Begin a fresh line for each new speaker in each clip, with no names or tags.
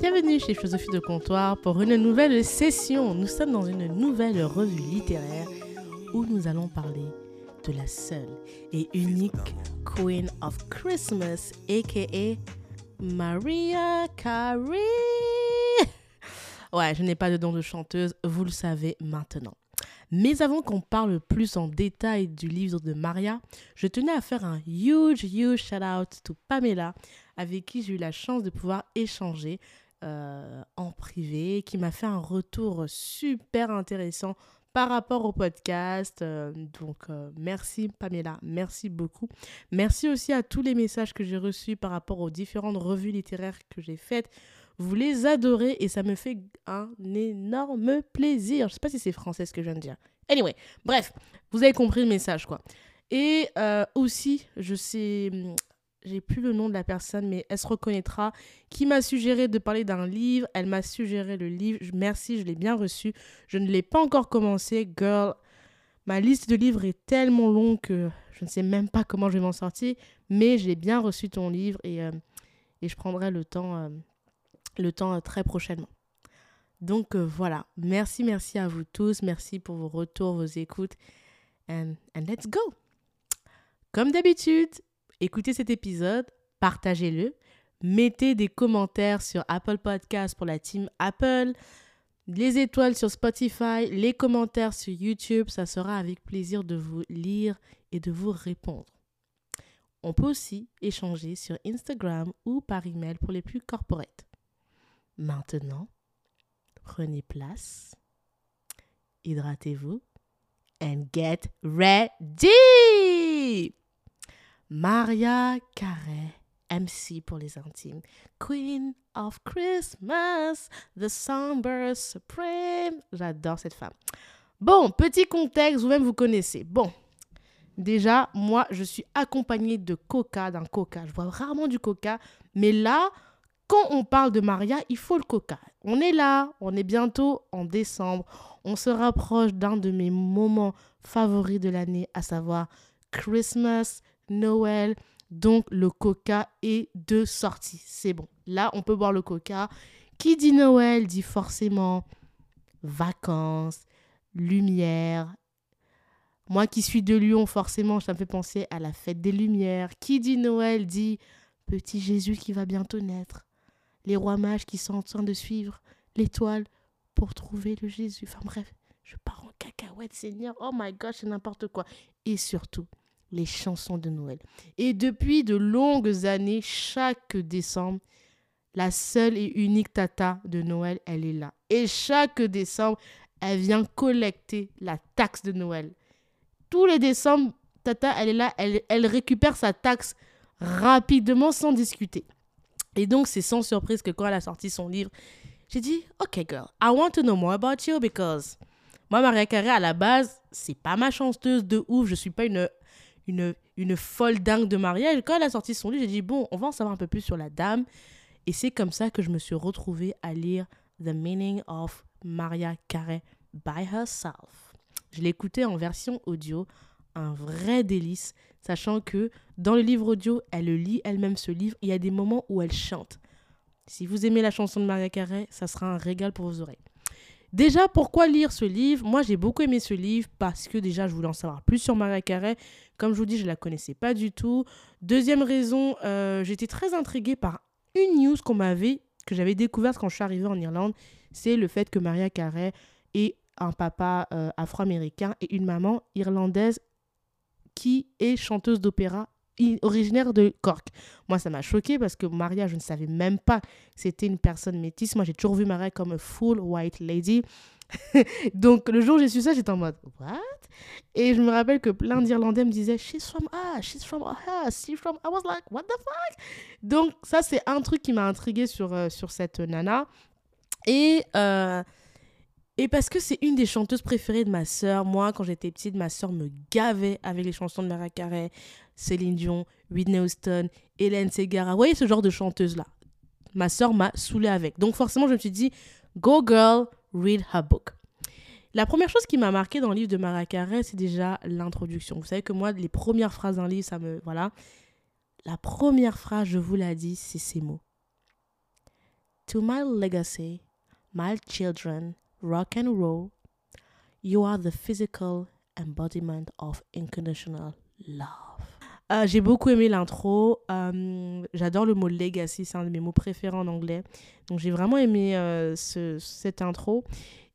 Bienvenue chez Philosophie de Comptoir pour une nouvelle session. Nous sommes dans une nouvelle revue littéraire où nous allons parler de la seule et unique Queen of Christmas, aka Maria Carey. Ouais, je n'ai pas de don de chanteuse, vous le savez maintenant. Mais avant qu'on parle plus en détail du livre de Maria, je tenais à faire un huge, huge shout out to Pamela, avec qui j'ai eu la chance de pouvoir échanger euh, en privé, qui m'a fait un retour super intéressant par rapport au podcast. Euh, donc, euh, merci Pamela, merci beaucoup. Merci aussi à tous les messages que j'ai reçus par rapport aux différentes revues littéraires que j'ai faites. Vous les adorez et ça me fait un énorme plaisir. Je sais pas si c'est français ce que je viens de dire. Anyway, bref, vous avez compris le message quoi. Et aussi, je sais, j'ai plus le nom de la personne, mais elle se reconnaîtra, qui m'a suggéré de parler d'un livre. Elle m'a suggéré le livre. Merci, je l'ai bien reçu. Je ne l'ai pas encore commencé. Girl, ma liste de livres est tellement longue que je ne sais même pas comment je vais m'en sortir. Mais j'ai bien reçu ton livre et, euh, et je prendrai le temps euh, le temps euh, très prochainement. Donc voilà, merci, merci à vous tous, merci pour vos retours, vos écoutes, and, and let's go. Comme d'habitude, écoutez cet épisode, partagez-le, mettez des commentaires sur Apple Podcast pour la team Apple, les étoiles sur Spotify, les commentaires sur YouTube, ça sera avec plaisir de vous lire et de vous répondre. On peut aussi échanger sur Instagram ou par email pour les plus corporates. Maintenant, prenez place, hydratez-vous and get ready! Maria Carey, MC pour les intimes, Queen of Christmas, The Songbird Supreme. J'adore cette femme. Bon, petit contexte, vous-même vous connaissez. Bon, déjà, moi, je suis accompagnée de coca, d'un coca. Je vois rarement du coca, mais là, quand on parle de Maria, il faut le coca. On est là, on est bientôt en décembre. On se rapproche d'un de mes moments favoris de l'année, à savoir Christmas, Noël. Donc le coca est de sortie. C'est bon. Là, on peut boire le coca. Qui dit Noël dit forcément vacances, lumière. Moi qui suis de Lyon, forcément, ça me fait penser à la fête des Lumières. Qui dit Noël dit petit Jésus qui va bientôt naître les rois mages qui sont en train de suivre l'étoile pour trouver le Jésus. Enfin bref, je pars en cacahuète, Seigneur. Oh my gosh, c'est n'importe quoi. Et surtout, les chansons de Noël. Et depuis de longues années, chaque décembre, la seule et unique tata de Noël, elle est là. Et chaque décembre, elle vient collecter la taxe de Noël. Tous les décembre, tata, elle est là, elle, elle récupère sa taxe rapidement sans discuter. Et donc, c'est sans surprise que quand elle a sorti son livre, j'ai dit, OK, girl, I want to know more about you because moi, Maria Carré, à la base, c'est pas ma chanteuse de ouf. Je suis pas une, une, folle dingue de mariage. Quand elle a sorti son livre, j'ai dit, bon, on va en savoir un peu plus sur la dame. Et c'est comme ça que je me suis retrouvée à lire The Meaning of Maria Carré by herself. Je l'ai écouté en version audio, un vrai délice sachant que dans le livre audio, elle le lit elle-même ce livre. Il y a des moments où elle chante. Si vous aimez la chanson de Maria Carey, ça sera un régal pour vos oreilles. Déjà, pourquoi lire ce livre? Moi, j'ai beaucoup aimé ce livre parce que déjà, je voulais en savoir plus sur Maria Carey. Comme je vous dis, je ne la connaissais pas du tout. Deuxième raison, euh, j'étais très intriguée par une news qu'on m'avait, que j'avais découverte quand je suis arrivée en Irlande. C'est le fait que Maria Carey est un papa euh, afro-américain et une maman irlandaise qui est chanteuse d'opéra originaire de Cork. Moi, ça m'a choqué parce que Maria, je ne savais même pas c'était une personne métisse. Moi, j'ai toujours vu Maria comme une full white lady. Donc, le jour où j'ai su ça, j'étais en mode What? Et je me rappelle que plein d'Irlandais me disaient She's from us, she's from us, she's from. I was like, What the fuck? Donc, ça, c'est un truc qui m'a intrigué sur, euh, sur cette nana. Et. Euh, et parce que c'est une des chanteuses préférées de ma sœur. Moi, quand j'étais petite, ma sœur me gavait avec les chansons de Mariah Carey, Céline Dion, Whitney Houston, Hélène Segara. Vous voyez ce genre de chanteuse-là? Ma sœur m'a saoulée avec. Donc forcément, je me suis dit, go girl, read her book. La première chose qui m'a marqué dans le livre de Mariah Carey, c'est déjà l'introduction. Vous savez que moi, les premières phrases d'un livre, ça me... Voilà. La première phrase, je vous l'ai dit, c'est ces mots. To my legacy, my children, rock and roll, you are the physical embodiment of unconditional love. Euh, j'ai beaucoup aimé l'intro. Euh, J'adore le mot legacy, c'est un de mes mots préférés en anglais. Donc j'ai vraiment aimé euh, ce, cette intro.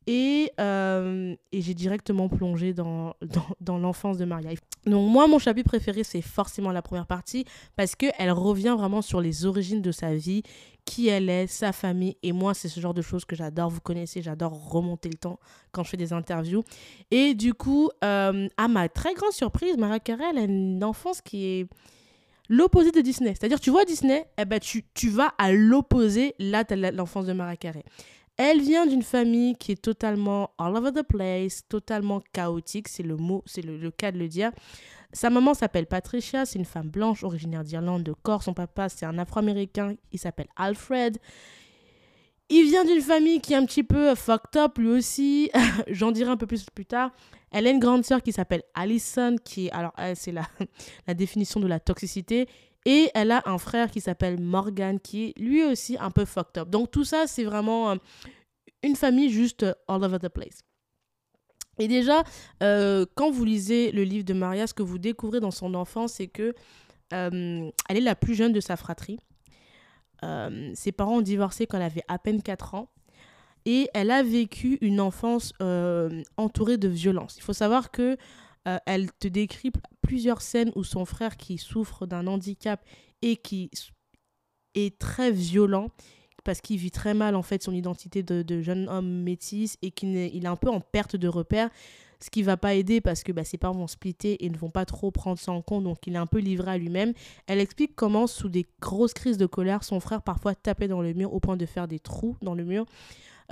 Et, j'ai directement plongé dans, dans, dans l'enfance de Maria. Donc moi, mon chapitre préféré, c'est forcément la première partie parce qu'elle revient vraiment sur les origines de sa vie, qui elle est, sa famille. Et moi, c'est ce genre de choses que j'adore. Vous connaissez, j'adore remonter le temps quand je fais des interviews. Et du coup, euh, à ma très grande surprise, Maria Carey, elle a une enfance qui est l'opposé de Disney. C'est-à-dire, tu vois Disney, eh ben, tu, tu vas à l'opposé. Là, tu as l'enfance de Maria Carey. Elle vient d'une famille qui est totalement all over the place, totalement chaotique, c'est le mot, c'est le, cas de le dire. Sa maman s'appelle Patricia, c'est une femme blanche originaire d'Irlande, de Corse. Son papa, c'est un Afro-Américain, il s'appelle Alfred. Il vient d'une famille qui est un petit peu fucked up lui aussi. J'en dirai un peu plus plus tard. Elle a une grande sœur qui s'appelle Allison, qui est, alors c'est la, la définition de la toxicité. Et elle a un frère qui s'appelle Morgan, qui est lui aussi un peu fucked up. Donc tout ça, c'est vraiment euh, une famille juste all over the place. Et déjà, euh, quand vous lisez le livre de Maria, ce que vous découvrez dans son enfance, c'est que euh, elle est la plus jeune de sa fratrie. Euh, ses parents ont divorcé quand elle avait à peine 4 ans. Et elle a vécu une enfance entourée de violence. Il faut savoir que elle te décrit plusieurs scènes où son frère qui souffre d'un handicap et qui est très violent parce qu'il vit très mal en fait son identité de, jeune homme métis et qu'il est, il un peu en perte de repère ce qui va pas aider parce que bah, ses parents vont splitter et ne vont pas trop prendre ça en compte donc il est un peu livré à lui-même. Elle explique comment sous des grosses crises de colère son frère parfois tapait dans le mur au point de faire des trous dans le mur.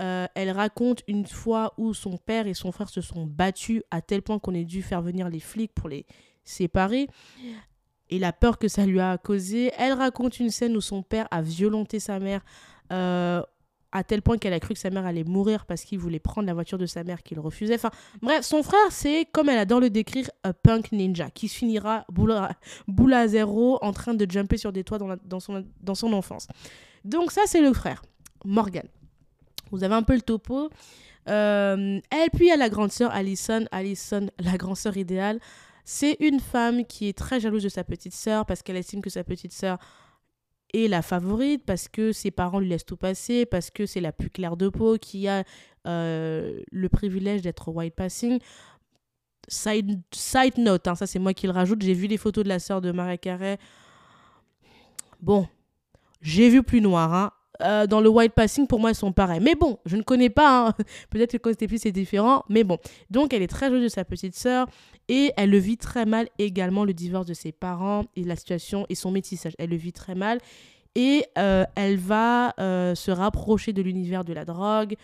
Euh, elle raconte une fois où son père et son frère se sont battus à tel point qu'on ait dû faire venir les flics pour les séparer. Et la peur que ça lui a causé. Elle raconte une scène où son père a violenté sa mère euh, à tel point qu'elle a cru que sa mère allait mourir parce qu'il voulait prendre la voiture de sa mère qu'il refusait. Enfin, bref, son frère, c'est, comme elle adore le décrire, un punk ninja qui finira boule à, à zéro en train de jumper sur des toits dans, son, dans son enfance. Donc ça, c'est le frère, Morgan. Vous avez un peu le topo. Euh, elle, puis, a la grande sœur Alison. Alison, la grande sœur idéale. C'est une femme qui est très jalouse de sa petite sœur parce qu'elle estime que sa petite sœur est la favorite, parce que ses parents lui laissent tout passer, parce que c'est la plus claire de peau, qui a euh, le privilège d'être white passing. Side, side note, hein, ça c'est moi qui le rajoute, j'ai vu les photos de la sœur de Maria Carey. Bon, j'ai vu plus noir, hein. Euh, dans le white passing, pour moi, elles sont pareilles. Mais bon, je ne connais pas. Hein. Peut-être que c'était plus, c'est différent. Mais bon. Donc, elle est très jolie de sa petite sœur. Et elle le vit très mal également, le divorce de ses parents et la situation et son métissage. Elle le vit très mal. Et euh, elle va euh, se rapprocher de l'univers de la drogue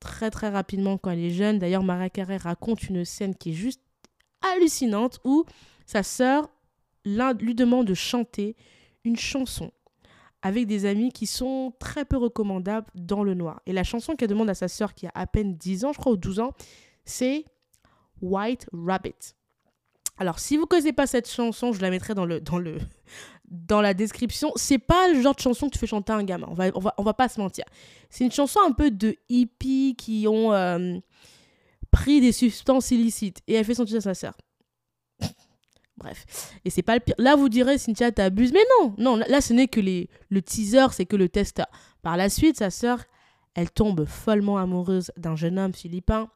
très très rapidement quand elle est jeune. D'ailleurs, Maria Carey raconte une scène qui est juste hallucinante où sa sœur lui demande de chanter une chanson avec des amis qui sont très peu recommandables dans le noir. Et la chanson qu'elle demande à sa sœur qui a à peine 10 ans, je crois, ou 12 ans, c'est White Rabbit. Alors, si vous connaissez pas cette chanson, je la mettrai dans, le, dans, le, dans la description. C'est pas le genre de chanson que tu fais chanter à un gamin. On va, on va, on va pas se mentir. C'est une chanson un peu de hippies qui ont euh, pris des substances illicites. Et elle fait chanter à sa sœur. Bref. Et c'est pas le pire. Là, vous direz, Cynthia, t'abuses. Mais non, non, là, ce n'est que les, le teaser, c'est que le tester. Par la suite, sa sœur, elle tombe follement amoureuse d'un jeune homme philippin.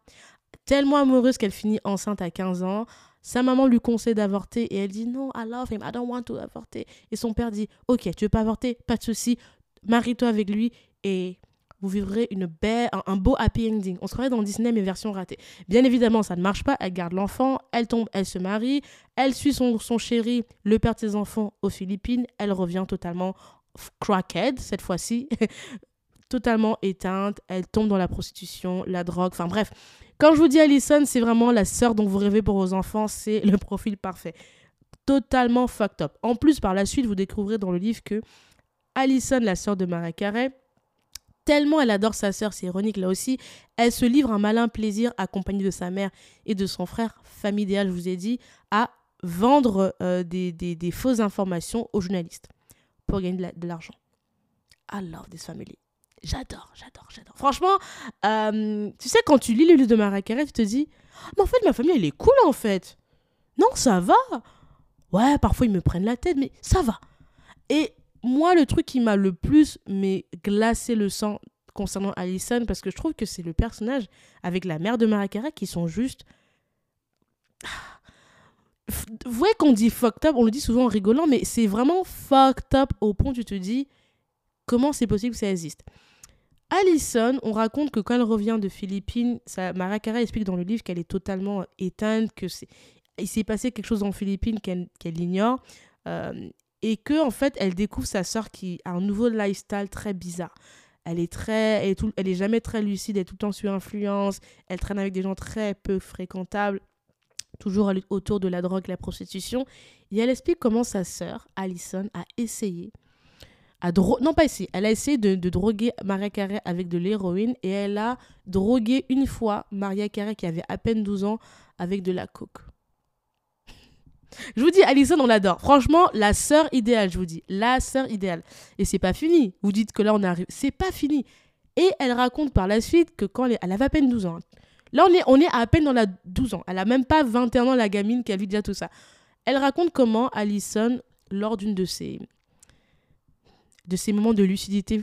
Tellement amoureuse qu'elle finit enceinte à 15 ans. Sa maman lui conseille d'avorter et elle dit non, I love him, I don't want to avorter. Et son père dit ok, tu veux pas avorter, pas de souci, marie-toi avec lui et vous vivrez une belle, un, beau happy ending. On se croirait dans Disney, mais version ratée. Bien évidemment, ça ne marche pas. Elle garde l'enfant, elle tombe, elle se marie, elle suit son, son chéri, le père de ses enfants, aux Philippines. Elle revient totalement crackhead cette fois-ci, totalement éteinte. Elle tombe dans la prostitution, la drogue, enfin bref. Quand je vous dis Alison, c'est vraiment la sœur dont vous rêvez pour vos enfants, c'est le profil parfait. Totalement fucked up. En plus, par la suite, vous découvrirez dans le livre que Alison, la sœur de Maria Carey, tellement elle adore sa sœur, c'est ironique là aussi, elle se livre un malin plaisir accompagnée de sa mère et de son frère, famille idéale, je vous ai dit, à vendre euh, des, des, fausses informations aux journalistes pour gagner de l'argent. I love this family. J'adore, j'adore, j'adore. Franchement, euh, tu sais, quand tu lis le livre de Mariah Carey, tu te dis, mais en fait, ma famille, elle est cool, en fait. Non, ça va. Ouais, parfois, ils me prennent la tête, mais ça va. Et moi, le truc qui m'a le plus mais glacé le sang concernant Allison, parce que je trouve que c'est le personnage avec la mère de Mariah Carey qui sont juste... Vous voyez qu'on dit fucked up, on le dit souvent en rigolant, mais c'est vraiment fucked up au point où tu te dis comment c'est possible que ça existe? Allison, on raconte que quand elle revient de Philippines, Carey explique dans le livre qu'elle est totalement éteinte, que c'est il s'est passé quelque chose en Philippines qu'elle ignore euh, et que en fait elle découvre sa sœur qui a un nouveau lifestyle très bizarre. Elle est très, elle est, tout, elle est jamais très lucide, elle est tout le temps sous influence, elle traîne avec des gens très peu fréquentables, toujours autour de la drogue, la prostitution. Et elle explique comment sa sœur, Allison, a essayé non pas ici, elle a essayé de, droguer Maria Carey avec de l'héroïne et elle a drogué une fois Maria Carey qui avait à peine 12 ans avec de la coke. Je vous dis, Alison, on l'adore. Franchement, la sœur idéale, je vous dis. La sœur idéale. Et c'est pas fini. Vous dites que là, on arrive. C'est pas fini. Et elle raconte par la suite que quand elle, elle avait à peine 12 ans. Là, on est, on est à peine dans la 12 ans. Elle a même pas 21 ans, la gamine, qui a vu déjà tout ça. Elle raconte comment Alison, lors d'une de ses, de ces moments de lucidité,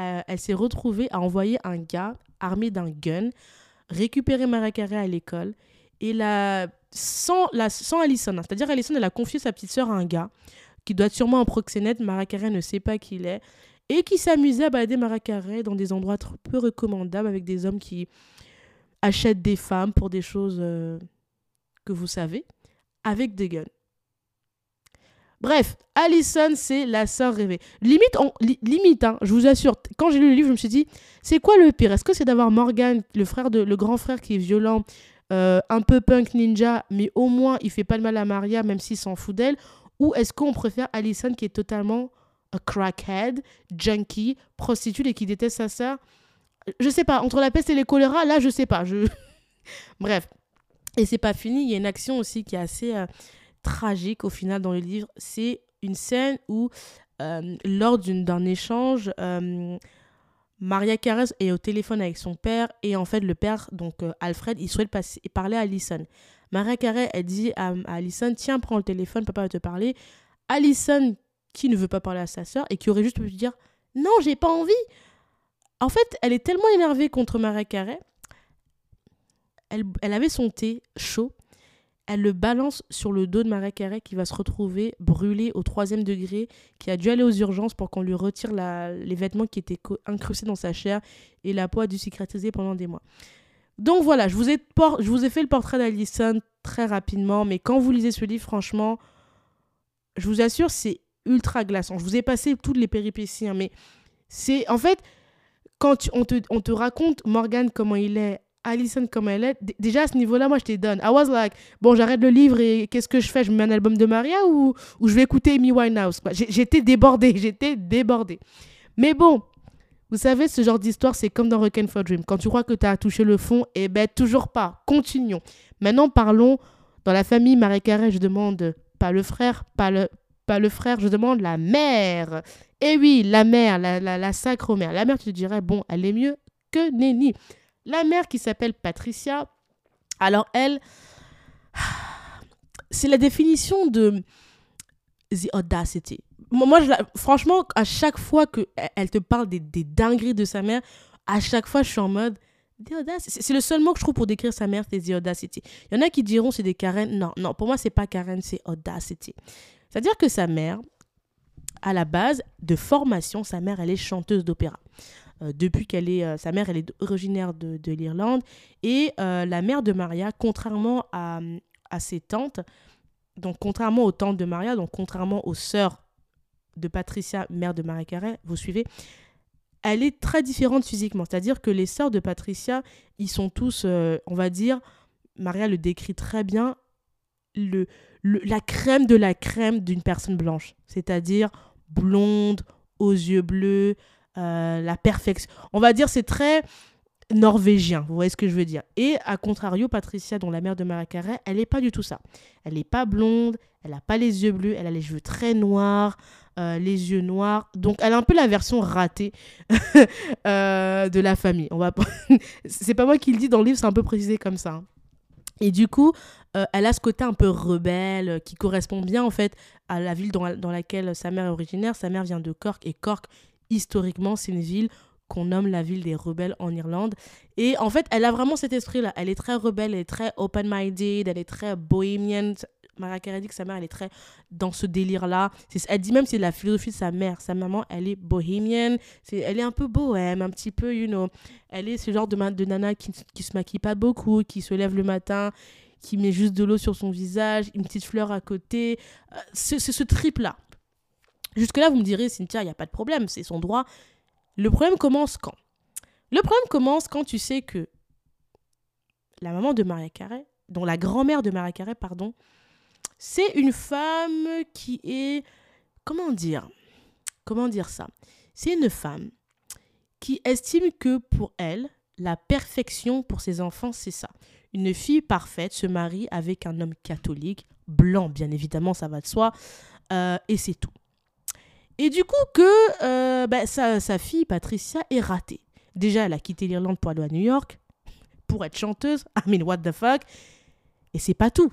euh, elle s'est retrouvée à envoyer un gars armé d'un gun récupérer Maria Carey à l'école et la sans, la, sans Allison. Hein. C'est-à-dire Allison, elle a confié sa petite sœur à un gars qui doit être sûrement un proxénète. Maria Carey ne sait pas qui il est. Et qui s'amusait à balader Maria Carey dans des endroits peu recommandables avec des hommes qui achètent des femmes pour des choses euh, que vous savez, avec des guns. Bref, Allison, c'est la sœur rêvée. Limite, limite hein, je vous assure, quand j'ai lu le livre, je me suis dit, c'est quoi le pire? Est-ce que c'est d'avoir Morgan, le, frère de, le grand frère qui est violent, euh, un peu punk ninja, mais au moins il fait pas de mal à Maria, même s'il s'en fout d'elle Ou est-ce qu'on préfère Allison qui est totalement a crackhead, junkie, prostituée et qui déteste sa sœur? Je sais pas, entre la peste et les choléra, là je sais pas. Je... Bref. Et c'est pas fini, il y a une action aussi qui est assez... Euh, tragique au final dans le livre. C'est une scène où, euh, lors d'un échange, Maria Carey est au téléphone avec son père et en fait le père, donc euh, Alfred, il souhaite passer, parler à Alison. Maria Carey, elle dit à, à Alison, tiens, prends le téléphone, papa va te parler. Alison, qui ne veut pas parler à sa sœur et qui aurait juste pu dire, non, j'ai pas envie. En fait, elle est tellement énervée contre Maria Carey. Elle, elle avait son thé chaud elle le balance sur le dos de Maria Carey qui va se retrouver brûlée au troisième degré, qui a dû aller aux urgences pour qu'on lui retire les vêtements qui étaient incrustés dans sa chair et la peau a dû cicatriser pendant des mois. Donc voilà, je vous ai, je vous ai fait le portrait d'Alison très rapidement, mais quand vous lisez ce livre, franchement, je vous assure, c'est ultra glaçant. Je vous ai passé toutes les péripéties, hein, mais c'est en fait, quand on, te, on te raconte Morgan comment il est Alison comme elle est, déjà à ce niveau-là, moi je t'ai donne. I was like, bon, j'arrête le livre et qu'est-ce que je fais? Je me mets un album de Maria ou, ou je vais écouter Amy Winehouse? J'étais débordée, j'étais débordée. Mais bon, vous savez, ce genre d'histoire, c'est comme dans Reckon for Dream. Quand tu crois que tu as touché le fond, eh ben toujours pas. Continuons. Maintenant, parlons dans la famille Marie Carré, je demande pas le frère, pas le, pas le frère, je demande la mère. Eh oui, la mère, la, la, la sacre mère. La mère, tu te dirais, bon, elle est mieux que Nenny. La mère qui s'appelle Patricia, alors elle, c'est la définition de the audacity. Moi, franchement, à chaque fois qu'elle te parle des, dingueries de sa mère, à chaque fois, je suis en mode the audacity. C'est le seul mot que je trouve pour décrire sa mère, c'est the audacity. Il y en a qui diront c'est des Karen. Non, non, pour moi, c'est pas Karen, c'est audacity. C'est-à-dire que sa mère, à la base de formation, sa mère, elle est chanteuse d'opéra. Euh, depuis qu'elle est, euh, sa mère, elle est originaire de, de l'Irlande. Et euh, la mère de Maria, contrairement à, ses tantes, donc contrairement aux tantes de Maria, donc contrairement aux sœurs de Patricia, mère de Maria Carey, vous suivez, elle est très différente physiquement. C'est-à-dire que les sœurs de Patricia, ils sont tous, on va dire, Maria le décrit très bien, le, la crème de la crème d'une personne blanche. C'est-à-dire blonde, aux yeux bleus, euh, la perfection. On va dire c'est très norvégien, vous voyez ce que je veux dire. Et à contrario, Patricia, dont la mère de Maria Carey, elle n'est pas du tout ça. Elle n'est pas blonde, elle n'a pas les yeux bleus, elle a les cheveux très noirs, euh, les yeux noirs. Donc, elle a un peu la version ratée euh, de la famille. On va c'est pas moi qui le dis dans le livre, c'est un peu précisé comme ça. Hein. Et du coup, elle a ce côté un peu rebelle qui correspond bien en fait à la ville dans, laquelle sa mère est originaire. Sa mère vient de Cork et Cork, historiquement, c'est une ville qu'on nomme la ville des rebelles en Irlande. Et en fait, elle a vraiment cet esprit-là. Elle est très rebelle, elle est très open-minded, elle est très bohémienne. Maria dit que sa mère, elle est très dans ce délire-là. Elle dit même que c'est la philosophie de sa mère. Sa maman, elle est bohémienne. elle est un peu bohème, un petit peu, you know. Elle est ce genre de, de nana qui, qui se maquille pas beaucoup, qui se lève le matin, qui met juste de l'eau sur son visage, une petite fleur à côté. Euh, c'est ce trip-là. Jusque-là, vous me direz, Cynthia, il n'y a pas de problème, c'est son droit. Le problème commence quand? Le problème commence quand tu sais que la maman de Maria Carré, dont la grand-mère de Maria Carré, pardon, c'est une femme qui est comment dire Comment dire ça? C'est une femme qui estime que pour elle, la perfection pour ses enfants, c'est ça. Une fille parfaite se marie avec un homme catholique, blanc bien évidemment, ça va de soi, euh, et c'est tout. Et du coup que euh, bah, sa, sa, fille, Patricia, est ratée. Déjà, elle a quitté l'Irlande pour aller à New York, pour être chanteuse. I mean, what the fuck? Et c'est pas tout.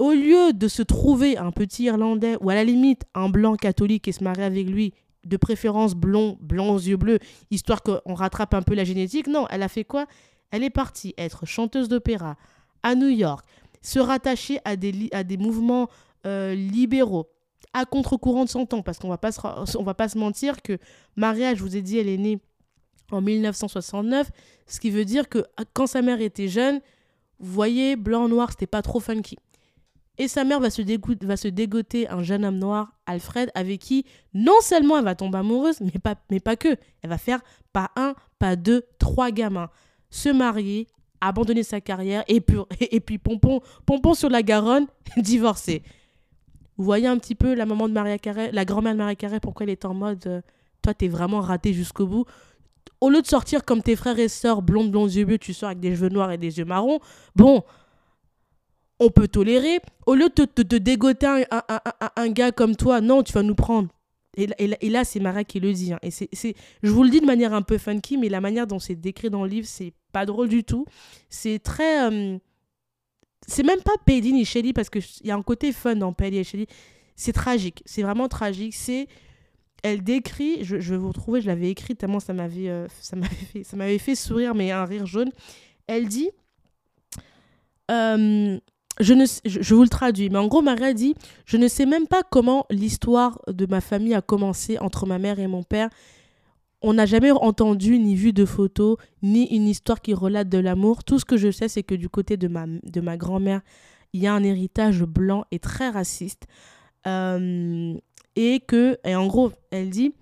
Au lieu de se trouver un petit Irlandais, ou à la limite un blanc catholique et se marier avec lui, de préférence blond, blanc aux yeux bleus, histoire qu'on rattrape un peu la génétique, non, elle a fait quoi? Elle est partie être chanteuse d'opéra à New York, se rattacher à des, à des mouvements euh, libéraux, à contre-courant de son temps, parce qu'on va pas on va pas se mentir que Maria, je vous ai dit, elle est née en 1969, ce qui veut dire que quand sa mère était jeune, vous voyez, blanc, noir, c'était pas trop funky. Et sa mère va se, va se dégoter un jeune homme noir, Alfred, avec qui non seulement elle va tomber amoureuse, mais pas, mais pas que. Elle va faire pas un, pas deux, trois gamins. Se marier, abandonner sa carrière, et et puis pompon, pompon sur la Garonne, divorcer. Vous voyez un petit peu la maman de Maria Carré, la grand-mère de Maria Carré, pourquoi elle est en mode euh, toi, t'es vraiment raté jusqu'au bout. Au lieu de sortir comme tes frères et sœurs, blondes, blondes, yeux bleus, tu sors avec des cheveux noirs et des yeux marrons. Bon, on peut tolérer. Au lieu de te, dégoter un, gars comme toi, non, tu vas nous prendre. Et, et, là, c'est Maria qui le dit. Hein. Et c'est, je vous le dis de manière un peu funky, mais la manière dont c'est décrit dans le livre, c'est pas drôle du tout. C'est très. Euh, c'est même pas Paddy ni Shelly parce qu'il y a un côté fun dans Paddy et Shelly. C'est tragique, c'est vraiment tragique. C'est, elle décrit, je, vais vous retrouver, je l'avais écrit tellement ça m'avait, euh, ça m'avait fait, ça m'avait fait sourire, mais un rire jaune. Elle dit, euh, je ne, je, vous le traduis, mais en gros, Maria dit, je ne sais même pas comment l'histoire de ma famille a commencé entre ma mère et mon père on n'a jamais entendu ni vu de photos, ni une histoire qui relate de l'amour. Tout ce que je sais, c'est que du côté de ma, grand-mère, il y a un héritage blanc et très raciste. Euh, et que, et en gros, elle dit,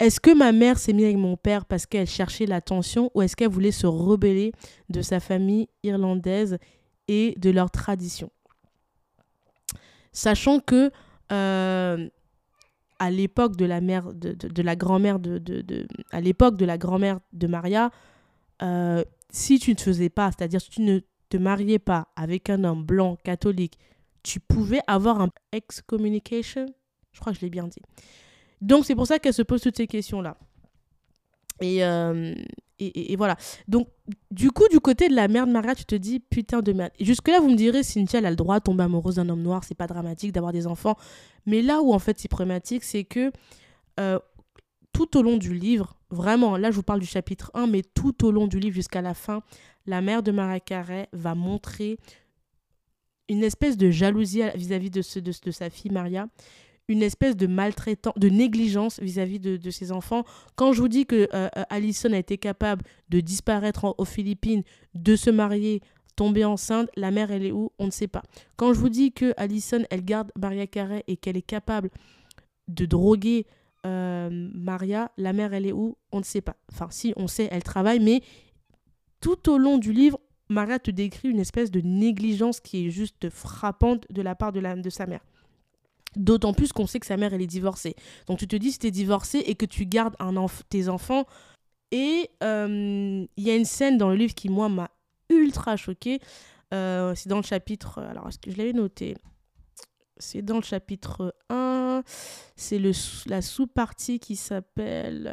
est-ce que ma mère s'est mise avec mon père parce qu'elle cherchait l'attention ou est-ce qu'elle voulait se rebeller de sa famille irlandaise et de leur tradition Sachant que euh, à l'époque de la mère de, de, la grand-mère de, de, à l'époque de la grand-mère de Maria euh, si tu ne faisais pas c'est-à-dire si tu ne te mariais pas avec un homme blanc catholique tu pouvais avoir un excommunication? Je crois que je l'ai bien dit. Donc c'est pour ça qu'elle se pose toutes ces questions là et, euh, et, et, voilà. Donc, du coup, du côté de la mère de Maria, tu te dis, putain de merde. Jusque-là, vous me direz, Cynthia, elle a le droit de tomber amoureuse d'un homme noir, c'est pas dramatique d'avoir des enfants. Mais là où, en fait, c'est problématique, c'est que euh, tout au long du livre, vraiment, là, je vous parle du chapitre 1, mais tout au long du livre jusqu'à la fin, la mère de Maria Carré va montrer une espèce de jalousie vis-à-vis de, de, de sa fille Maria une espèce de maltraitance, de négligence vis-à-vis de, ses enfants. Quand je vous dis que euh, euh, Alison a été capable de disparaître aux Philippines, de se marier, tomber enceinte, la mère elle est où? On ne sait pas. Quand je vous dis que Alison elle garde Maria Carey et qu'elle est capable de droguer euh, Maria, la mère elle est où? On ne sait pas. Enfin si on sait, elle travaille, mais tout au long du livre, Maria te décrit une espèce de négligence qui est juste frappante de la part de, de sa mère. D'autant plus qu'on sait que sa mère, elle est divorcée. Donc tu te dis, si tu es divorcé et que tu gardes un tes enfants, Et il y a une scène dans le livre qui, moi, m'a ultra choquée. c'est dans le chapitre. Alors, est-ce que je l'avais noté? C'est dans le chapitre 1. C'est la sous-partie qui s'appelle.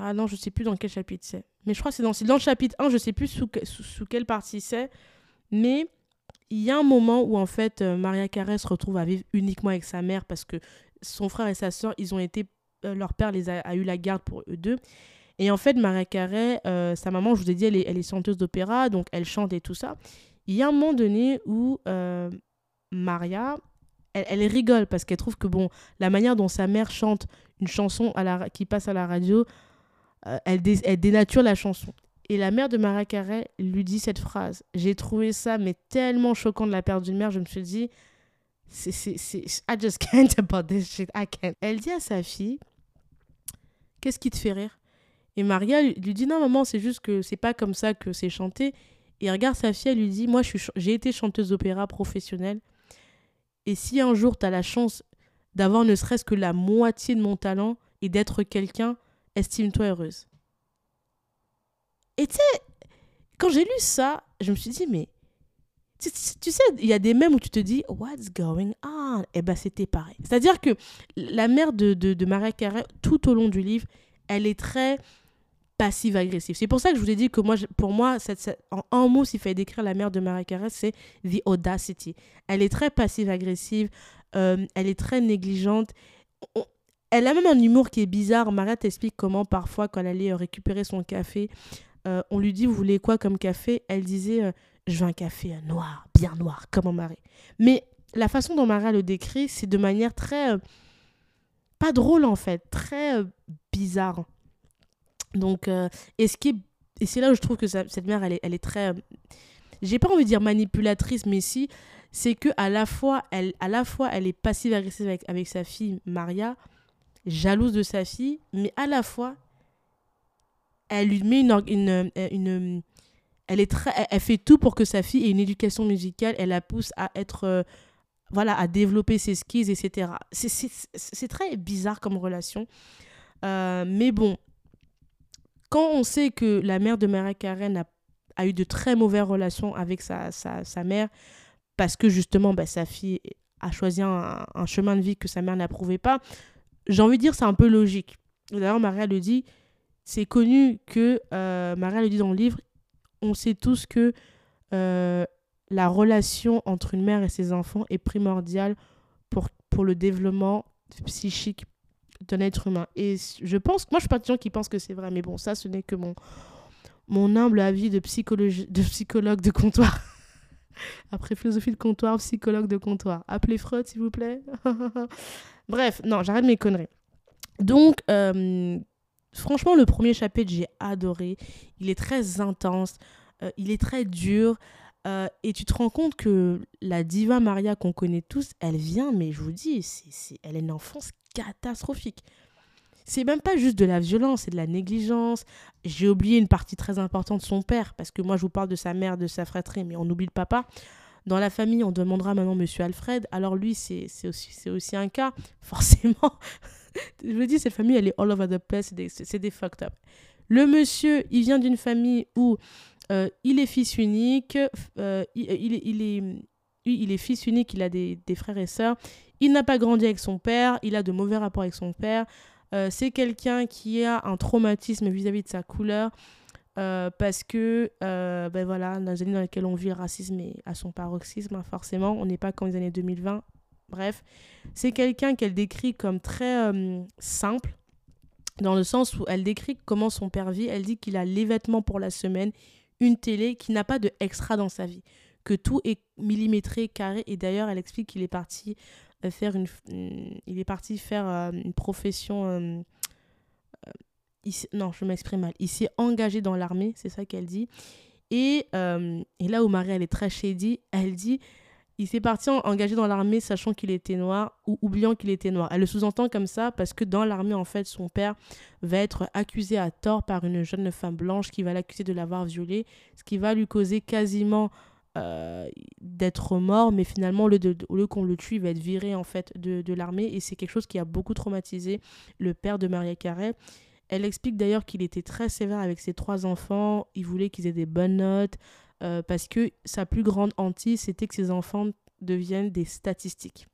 Ah non, je sais plus dans quel chapitre c'est. Mais je crois que c'est dans, dans le chapitre 1, je sais plus sous, sous, quelle partie c'est. Mais il y a un moment où en fait euh, Maria Carré se retrouve à vivre uniquement avec sa mère parce que son frère et sa soeur, ils ont été. Euh, leur père les a, eu la garde pour eux deux. Et en fait, Maria Carré, euh, sa maman, je vous ai dit, elle est, elle chanteuse d'opéra, donc elle chante et tout ça. Il y a un moment donné où Maria, elle, elle, rigole parce qu'elle trouve que bon, la manière dont sa mère chante une chanson à la, qui passe à la radio, euh, elle, dénature la chanson. Et la mère de Maria Carey lui dit cette phrase. J'ai trouvé ça mais tellement choquant de la perte d'une mère, je me suis dit, c'est, c'est, I just can't about this shit, I can't. Elle dit à sa fille, qu'est-ce qui te fait rire? Et Maria lui, dit, non maman, c'est juste que c'est pas comme ça que c'est chanté. Et regarde sa fille, elle lui dit, moi j'ai été chanteuse d'opéra professionnelle. Et si un jour tu as la chance d'avoir ne serait-ce que la moitié de mon talent et d'être quelqu'un, estime-toi heureuse. Et tu sais, quand j'ai lu ça, je me suis dit, mais tu, sais, il y a des mèmes où tu te dis, what's going on? Et eh ben c'était pareil. C'est-à-dire que la mère de, de, de Maria Carré, tout au long du livre, elle est très passive-agressive. C'est pour ça que je vous ai dit que moi, pour moi, cette, en un mot, s'il fallait décrire la mère de Maria Carré, c'est the audacity. Elle est très passive-agressive, euh, elle est très négligente. Elle a même un humour qui est bizarre. Maria t'explique comment parfois quand elle allait euh, récupérer son café, euh, on lui dit vous voulez quoi comme café? Elle disait euh, je veux un café noir, bien noir, comme mon mari. Mais la façon dont Maria le décrit, c'est de manière très pas drôle en fait, très bizarre. Donc et ce qui et c'est là où je trouve que cette mère elle est, elle est très j'ai pas envie de dire manipulatrice mais si c'est que à la fois elle à la fois elle est passive agressive avec, avec sa fille Maria jalouse de sa fille, mais à la fois, elle lui met une, une, une elle est très, elle fait tout pour que sa fille ait une éducation musicale. Elle la pousse à être, euh, voilà, à développer ses skills, etc. C'est très bizarre comme relation. Euh, mais bon, quand on sait que la mère de Maria Karen a, a eu de très mauvaises relations avec sa, sa, sa mère, parce que justement, bah, sa fille a choisi un, un, chemin de vie que sa mère n'approuvait pas, j'ai envie de dire, c'est un peu logique. D'ailleurs, Maria le dit, c'est connu que, euh, Maria le dit dans le livre, on sait tous que euh, la relation entre une mère et ses enfants est primordiale pour, pour le développement psychique d'un être humain. Et je pense, moi je suis pas de gens qui pensent que c'est vrai, mais bon, ça ce n'est que mon, mon humble avis de, psychologie, de psychologue de comptoir. Après philosophie de comptoir, psychologue de comptoir. Appelez Freud, s'il vous plaît. Bref, non, j'arrête mes conneries. Donc, euh, franchement, le premier chapitre, j'ai adoré. Il est très intense, euh, il est très dur. Euh, et tu te rends compte que la diva Maria qu'on connaît tous, elle vient, mais je vous dis, c'est, elle a une enfance catastrophique. C'est même pas juste de la violence, c'est de la négligence. J'ai oublié une partie très importante de son père, parce que moi je vous parle de sa mère, de sa fratrie, mais on oublie le papa. Dans la famille, on demandera maintenant Monsieur Alfred. Alors lui, c'est aussi, aussi un cas, forcément. Je vous dis, cette famille, elle est all over the place, c'est des, fucked up. Le monsieur, il vient d'une famille où euh, il est fils unique, euh, il, il, il, est, il est fils unique, il a des, des frères et sœurs. Il n'a pas grandi avec son père, il a de mauvais rapports avec son père. Euh, c'est quelqu'un qui a un traumatisme vis-à-vis de sa couleur. Parce que, ben voilà, dans les années dans lesquelles on vit le racisme est à son paroxysme, hein, forcément, on n'est pas comme les années 2020. Bref, c'est quelqu'un qu'elle décrit comme très simple, dans le sens où elle décrit comment son père vit. Elle dit qu'il a les vêtements pour la semaine, une télé, qui n'a pas de extra dans sa vie, que tout est millimétré, carré. Et d'ailleurs, elle explique qu'il est parti euh, faire une, il est parti faire euh, une profession. Euh, non, je m'exprime mal. Il s'est engagé dans l'armée, c'est ça qu'elle dit. Et, et, là où Marie, elle est très shady, elle dit il s'est parti engagé dans l'armée sachant qu'il était noir ou oubliant qu'il était noir. Elle le sous-entend comme ça parce que dans l'armée, en fait, son père va être accusé à tort par une jeune femme blanche qui va l'accuser de l'avoir violé, ce qui va lui causer quasiment euh, d'être mort, mais finalement, au qu'on le tue, il va être viré en fait de, l'armée. Et c'est quelque chose qui a beaucoup traumatisé le père de Maria Carré. Elle explique d'ailleurs qu'il était très sévère avec ses trois enfants. Il voulait qu'ils aient des bonnes notes euh, parce que sa plus grande hantise, c'était que ses enfants deviennent des statistiques.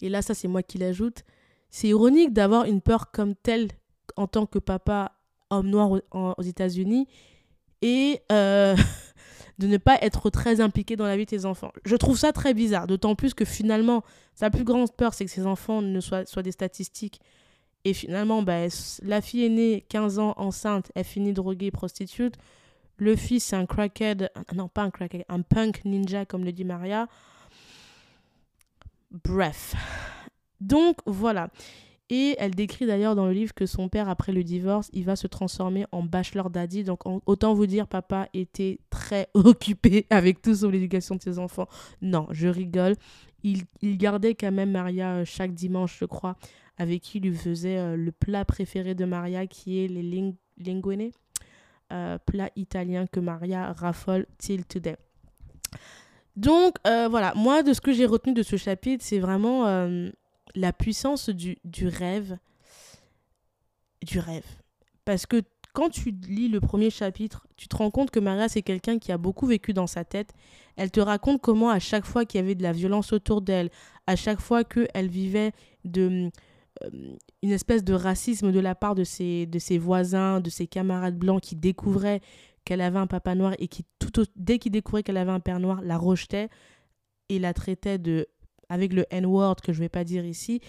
Et là, ça, c'est moi qui l'ajoute. C'est ironique d'avoir une peur comme telle en tant que papa homme noir aux, États-Unis et euh, de ne pas être très impliqué dans la vie de tes enfants. Je trouve ça très bizarre, d'autant plus que finalement, sa plus grande peur, c'est que ses enfants ne soient, soient des statistiques. Et finalement, bah, la fille est née 15 ans enceinte, elle finit droguée, prostitute. Le fils, c'est un crackhead, non pas un crackhead, un punk ninja, comme le dit Maria. Bref. Donc voilà. Et elle décrit d'ailleurs dans le livre que son père, après le divorce, il va se transformer en bachelor daddy. Donc autant vous dire, papa était très occupé avec tout sur l'éducation de ses enfants. Non, je rigole. Il, gardait quand même Maria euh, chaque dimanche, je crois, avec qui il lui faisait euh, le plat préféré de Maria, qui est les ling euh, plat italien que Maria raffole till today. Donc voilà, moi de ce que j'ai retenu de ce chapitre, c'est vraiment la puissance du, du rêve. Du rêve. Parce que quand tu lis le premier chapitre, tu te rends compte que Maria, c'est quelqu'un qui a beaucoup vécu dans sa tête. Elle te raconte comment, à chaque fois qu'il y avait de la violence autour d'elle, à chaque fois qu'elle vivait de, euh, une espèce de racisme de la part de ses, de ses voisins, de ses camarades blancs qui découvraient qu'elle avait un papa noir et qui, tout dès qu'ils découvraient qu'elle avait un père noir, la rejetaient et la traitaient de avec le N-word que je ne vais pas dire ici,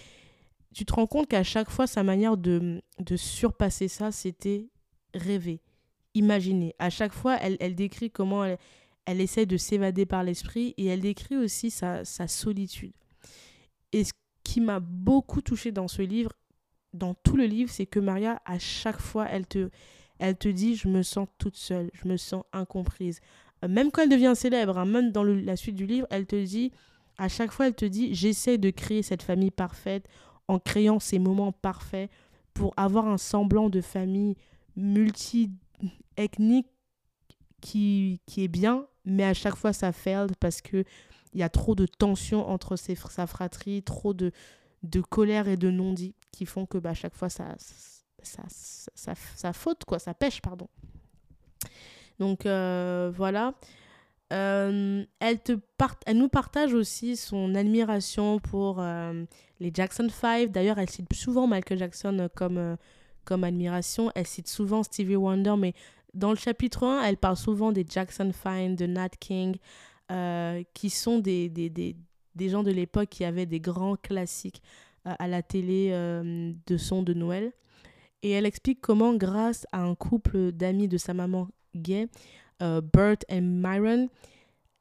tu te rends compte qu'à chaque fois, sa manière de, de surpasser ça, c'était rêver, imaginer. À chaque fois, elle, elle décrit comment elle, elle essaie de s'évader par l'esprit et elle décrit aussi sa, sa solitude. Ce qui m'a beaucoup touché dans ce livre, dans tout le livre, c'est que Maria, à chaque fois, elle te, elle te dit, je me sens toute seule, je me sens incomprise. Même quand elle devient célèbre, hein, même dans la suite du livre, elle te dit, à chaque fois, elle te dit, j'essaie de créer cette famille parfaite en créant ces moments parfaits pour avoir un semblant de famille multi-ethnique qui, qui est bien, mais à chaque fois, ça fail parce que il y a trop de tensions entre sa fratrie, trop de, colère et de non-dit qui font que bah, à chaque fois, ça, ça, ça, faute, quoi, ça pêche, pardon. Donc euh, voilà. Euh, elle, nous partage aussi son admiration pour euh, les Jackson 5. D'ailleurs, elle cite souvent Michael Jackson comme, comme admiration. Elle cite souvent Stevie Wonder, mais dans le chapitre 1, elle parle souvent des Jackson 5, de Nat King, qui sont des, des, des, des, gens de l'époque qui avaient des grands classiques à la télé de sons de Noël. Et elle explique comment, grâce à un couple d'amis de sa maman gay, euh, Bert et Myron,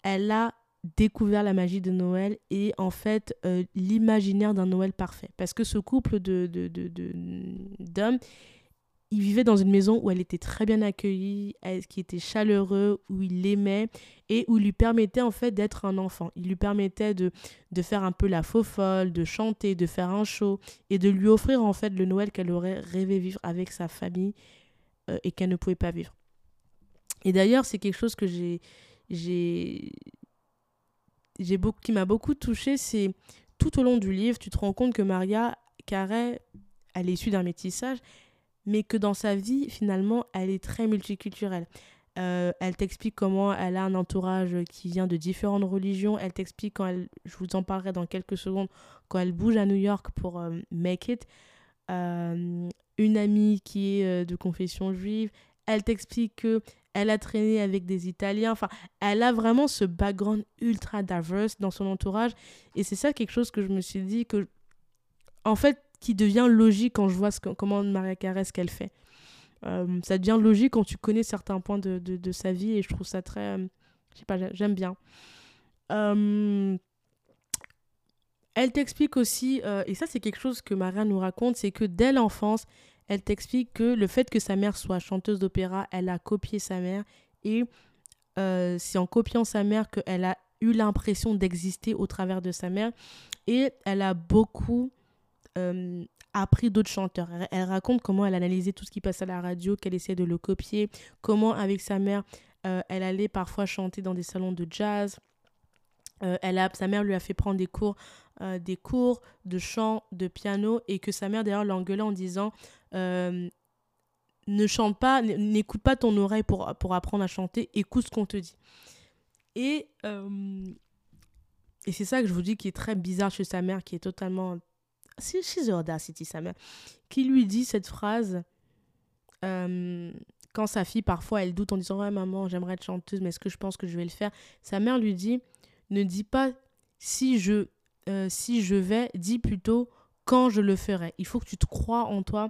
elle a découvert la magie de Noël et en fait euh, l'imaginaire d'un Noël parfait. Parce que ce couple de, de, de, d'hommes, il vivait dans une maison où elle était très bien accueillie, qui était chaleureux, où il l'aimait et où il lui permettait en fait d'être un enfant. Il lui permettait de, de faire un peu la faux folle, de chanter, de faire un show et de lui offrir en fait le Noël qu'elle aurait rêvé vivre avec sa famille euh, et qu'elle ne pouvait pas vivre. Et d'ailleurs, c'est quelque chose que j'ai j'ai qui m'a beaucoup touché, c'est tout au long du livre, tu te rends compte que Maria Carré, elle est issue d'un métissage, mais que dans sa vie, finalement, elle est très multiculturelle. Euh, elle t'explique comment elle a un entourage qui vient de différentes religions. Elle t'explique quand elle, je vous en parlerai dans quelques secondes, quand elle bouge à New York pour euh, Make It. Euh, une amie qui est de confession juive. Elle t'explique que elle a traîné avec des Italiens. Enfin, elle a vraiment ce background ultra diverse dans son entourage. Et c'est ça quelque chose que je me suis dit que, en fait, qui devient logique quand je vois comment Maria Carré qu'elle fait. Euh, ça devient logique quand tu connais certains points de, sa vie et je trouve ça très. Euh, je sais pas, j'aime bien. Euh, elle t'explique aussi, et ça c'est quelque chose que Maria nous raconte, c'est que dès l'enfance, elle t'explique que le fait que sa mère soit chanteuse d'opéra, elle a copié sa mère et euh, c'est en copiant sa mère qu'elle a eu l'impression d'exister au travers de sa mère et elle a beaucoup euh, appris d'autres chanteurs. Elle, raconte comment elle analysait tout ce qui passait à la radio, qu'elle essayait de le copier, comment avec sa mère, euh, elle allait parfois chanter dans des salons de jazz. elle a, sa mère lui a fait prendre des cours, des cours de chant, de piano, et que sa mère d'ailleurs l'engueulait en disant euh, ne chante pas, n'écoute pas ton oreille pour, pour apprendre à chanter, écoute ce qu'on te dit. Et, euh, et c'est ça que je vous dis qui est très bizarre chez sa mère, qui est totalement... C'est chez Audacity, sa mère, qui lui dit cette phrase euh, quand sa fille, parfois, elle doute en disant Ouais, maman, j'aimerais être chanteuse, mais est-ce que je pense que je vais le faire? Sa mère lui dit Ne dis pas si je, euh, si je vais, dis plutôt quand je le ferai. Il faut que tu te crois en toi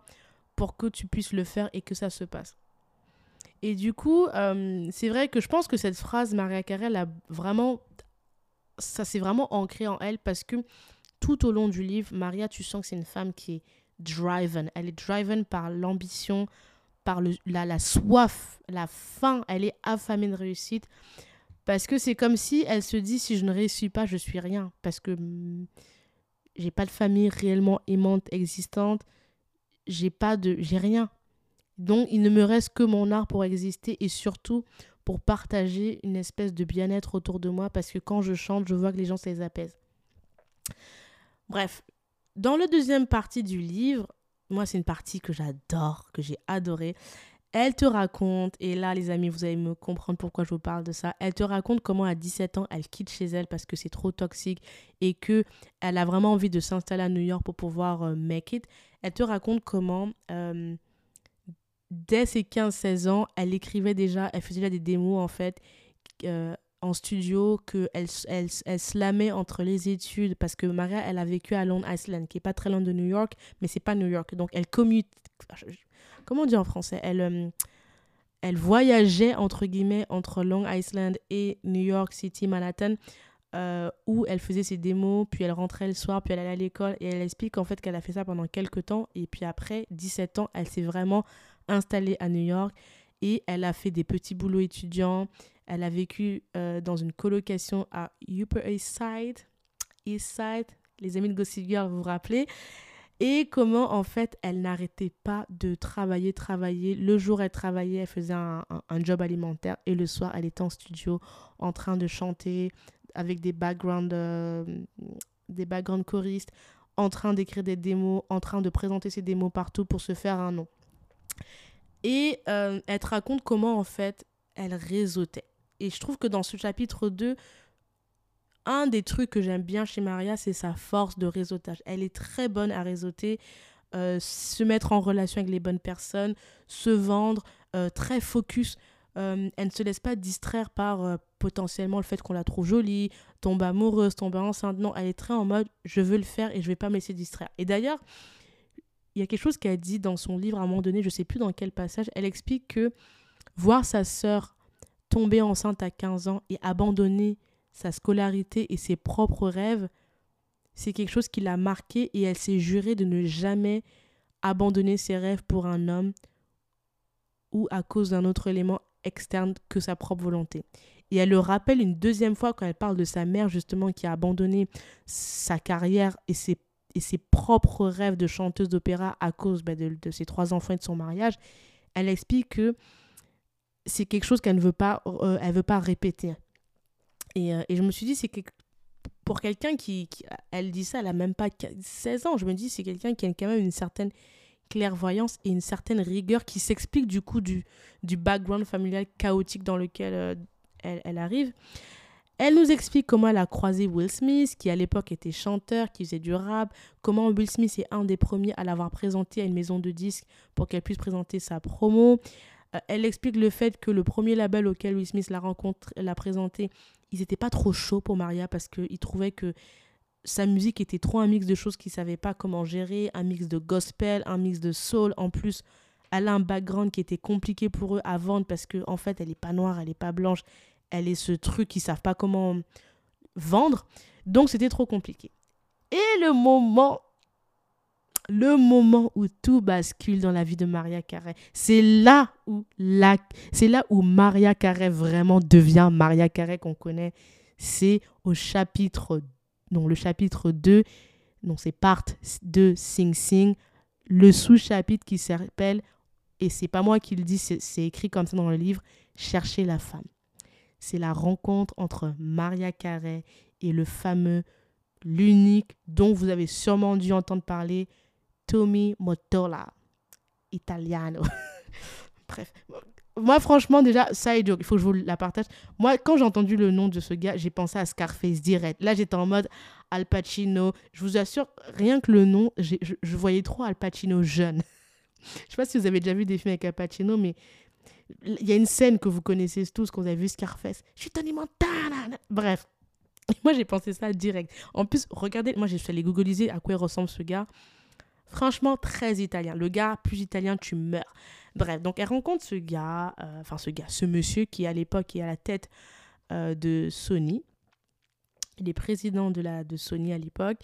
pour que tu puisses le faire et que ça se passe. Et du coup, euh, c'est vrai que je pense que cette phrase, Maria Carey, a vraiment, ça s'est vraiment ancré en elle parce que tout au long du livre, Maria, tu sens que c'est une femme qui est driven. Elle est driven par l'ambition, par le, la, la soif, la faim. Elle est affamée de réussite. Parce que c'est comme si elle se dit si je ne réussis pas, je suis rien. Parce que hmm, j'ai pas de famille réellement aimante, existante. J'ai pas de. J'ai rien. Donc il ne me reste que mon art pour exister et surtout pour partager une espèce de bien-être autour de moi parce que quand je chante, je vois que les gens, ça les apaise. Bref, dans la deuxième partie du livre, moi, c'est une partie que j'adore, que j'ai adorée. Elle te raconte, et là, les amis, vous allez me comprendre pourquoi je vous parle de ça. Elle te raconte comment à 17 ans, elle quitte chez elle parce que c'est trop toxique et que elle a vraiment envie de s'installer à New York pour pouvoir euh, make it. Elle te raconte comment, euh, dès ses 15-16 ans, elle écrivait déjà, elle faisait déjà des démos en fait. Euh, en studio qu'elle elle, elle, elle slamait entre les études parce que Maria, elle a vécu à Long Island, qui est pas très loin de New York, mais c'est pas New York. Donc elle commute. Comment on dit en français? Elle, euh, elle voyageait entre guillemets entre Long Island et New York City, Manhattan. Euh, où elle faisait ses démos, puis elle rentrait le soir, puis elle allait à l'école, et elle explique en fait qu'elle a fait ça pendant quelques temps, et puis après 17 ans, elle s'est vraiment installée à New York, et elle a fait des petits boulots étudiants, elle a vécu euh, dans une colocation à Upper East Side, East Side, les amis de Gossip Girl, vous vous rappelez? Et comment en fait elle n'arrêtait pas de travailler, travailler. Le jour elle travaillait, elle faisait un, job alimentaire et le soir elle était en studio en train de chanter avec des backgrounds, euh, des background choristes, en train d'écrire des démos, en train de présenter ses démos partout pour se faire un nom. Et euh, elle te raconte comment en fait elle réseautait. Et je trouve que dans ce chapitre 2, un des trucs que j'aime bien chez Maria, c'est sa force de réseautage. Elle est très bonne à réseauter, euh, se mettre en relation avec les bonnes personnes, se vendre, euh, très focus. Elle ne se laisse pas distraire par potentiellement le fait qu'on la trouve jolie, tombe amoureuse, tombe enceinte. Non, elle est très en mode je veux le faire et je vais pas me laisser distraire. Et d'ailleurs, il y a quelque chose qu'elle dit dans son livre à un moment donné, je sais plus dans quel passage, elle explique que voir sa sœur tomber enceinte à 15 ans et abandonner sa scolarité et ses propres rêves, c'est quelque chose qui l'a marqué et elle s'est jurée de ne jamais abandonner ses rêves pour un homme ou à cause d'un autre élément externe que sa propre volonté. Et elle le rappelle une deuxième fois quand elle parle de sa mère justement qui a abandonné sa carrière et ses, et ses propres rêves de chanteuse d'opéra à cause bah, de, ses trois enfants et de son mariage. Elle explique que c'est quelque chose qu'elle ne veut pas, euh, elle veut pas répéter. Et, euh, et je me suis dit, c'est pour quelqu'un qui, Elle dit ça, elle a même pas 16 ans. Je me dis, c'est quelqu'un qui a quand même une certaine clairvoyance et une certaine rigueur qui s'explique du coup du, du background familial chaotique dans lequel euh, elle, arrive. Elle nous explique comment elle a croisé Will Smith, qui à l'époque était chanteur, qui faisait du rap, comment Will Smith est un des premiers à l'avoir présenté à une maison de disques pour qu'elle puisse présenter sa promo. Euh, elle explique le fait que le premier label auquel Will Smith l'a rencontré, l'a présenté, ils n'étaient pas trop chauds pour Maria parce qu'ils trouvaient que sa musique était trop un mix de choses qu'ils ne savaient pas comment gérer, un mix de gospel, un mix de soul. En plus, elle a un background qui était compliqué pour eux à vendre parce qu'en en fait, elle n'est pas noire, elle n'est pas blanche. Elle est ce truc qu'ils savent pas comment vendre. Donc, c'était trop compliqué. Et le moment le moment où tout bascule dans la vie de Maria Carey. C'est là où la, c'est là où Maria Carey vraiment devient Maria Carey qu'on connaît. C'est au chapitre, non, le chapitre 2, non, c'est part 2 Sing Sing, le sous-chapitre qui s'appelle, et c'est pas moi qui le dis, c'est écrit comme ça dans le livre, Chercher la femme. C'est la rencontre entre Maria Carey et le fameux, l'unique dont vous avez sûrement dû entendre parler, Tommy Motola. italiano. Bref. Moi, franchement, déjà, ça est dur. Il faut que je vous la partage. Moi, quand j'ai entendu le nom de ce gars, j'ai pensé à Scarface direct. Là, j'étais en mode Al Pacino. Je vous assure, rien que le nom, je, je, voyais trop Al Pacino jeune. je sais pas si vous avez déjà vu des films avec Al Pacino, mais il y a une scène que vous connaissez tous, quand vous avez vu Scarface. Je suis Tony Montana. Bref. Moi, j'ai pensé ça direct. En plus, regardez, moi, j'ai fait les googliser à quoi il ressemble ce gars. Franchement, très italien. Le gars, plus italien, tu meurs. Bref, donc elle rencontre ce gars, euh, enfin ce gars, ce monsieur qui à l'époque est à la tête euh, de Sony. Il est président de, la, de Sony à l'époque.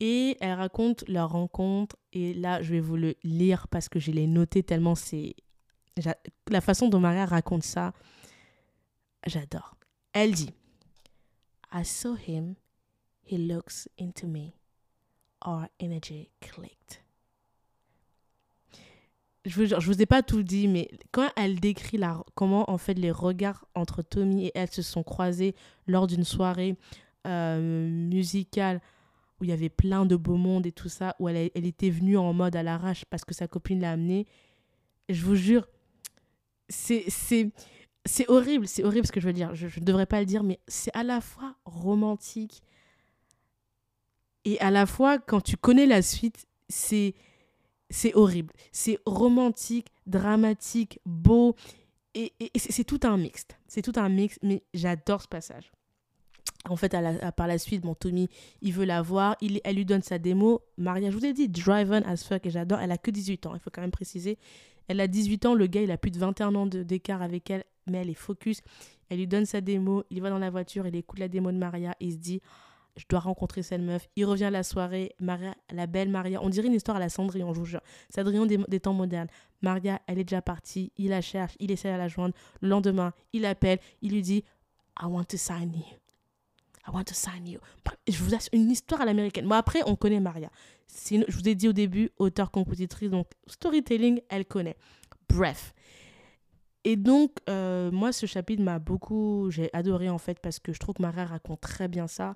Et elle raconte leur rencontre. Et là, je vais vous le lire parce que je l'ai noté tellement c'est... La façon dont Maria raconte ça, j'adore. Elle dit, I saw him, he looks into me. Our energy clicked je vous, vous ai pas tout dit, mais quand elle décrit la, comment en fait les regards entre Tommy et elle se sont croisés lors d'une soirée euh, musicale où il y avait plein de beau monde et tout ça, où elle, elle était venue en mode à l'arrache parce que sa copine l'a amenée, je vous jure, c'est c'est horrible, c'est horrible ce que je veux dire. Je ne devrais pas le dire, mais c'est à la fois romantique et à la fois, quand tu connais la suite, c'est horrible. C'est romantique, dramatique, beau. Et, c'est tout un mixte. C'est tout un mix, mais j'adore ce passage. En fait, par la suite, mon Tommy, il veut la voir. Elle lui donne sa démo. Maria, je vous ai dit, driven as fuck, et j'adore. Elle a que 18 ans, il faut quand même préciser. Elle a 18 ans, le gars, il a plus de 21 ans d'écart avec elle, mais elle est focus. Elle lui donne sa démo, il va dans la voiture, il écoute la démo de Maria, et il se dit je dois rencontrer cette meuf. Il revient à la soirée, Maria, la belle Maria. On dirait une histoire à la Cendrillon, je vous jure. Cendrillon des, temps modernes. Maria, elle est déjà partie. Il la cherche, il essaie de la joindre. Le lendemain, il appelle, il lui dit I want to sign you. I want to sign you. Je vous assure, une histoire à l'américaine. Moi, après, on connaît Maria. je vous ai dit au début, auteur, compositrice, donc storytelling, elle connaît. Bref. Et donc, euh, moi, ce chapitre m'a beaucoup. J'ai adoré en fait parce que je trouve que Maria raconte très bien ça.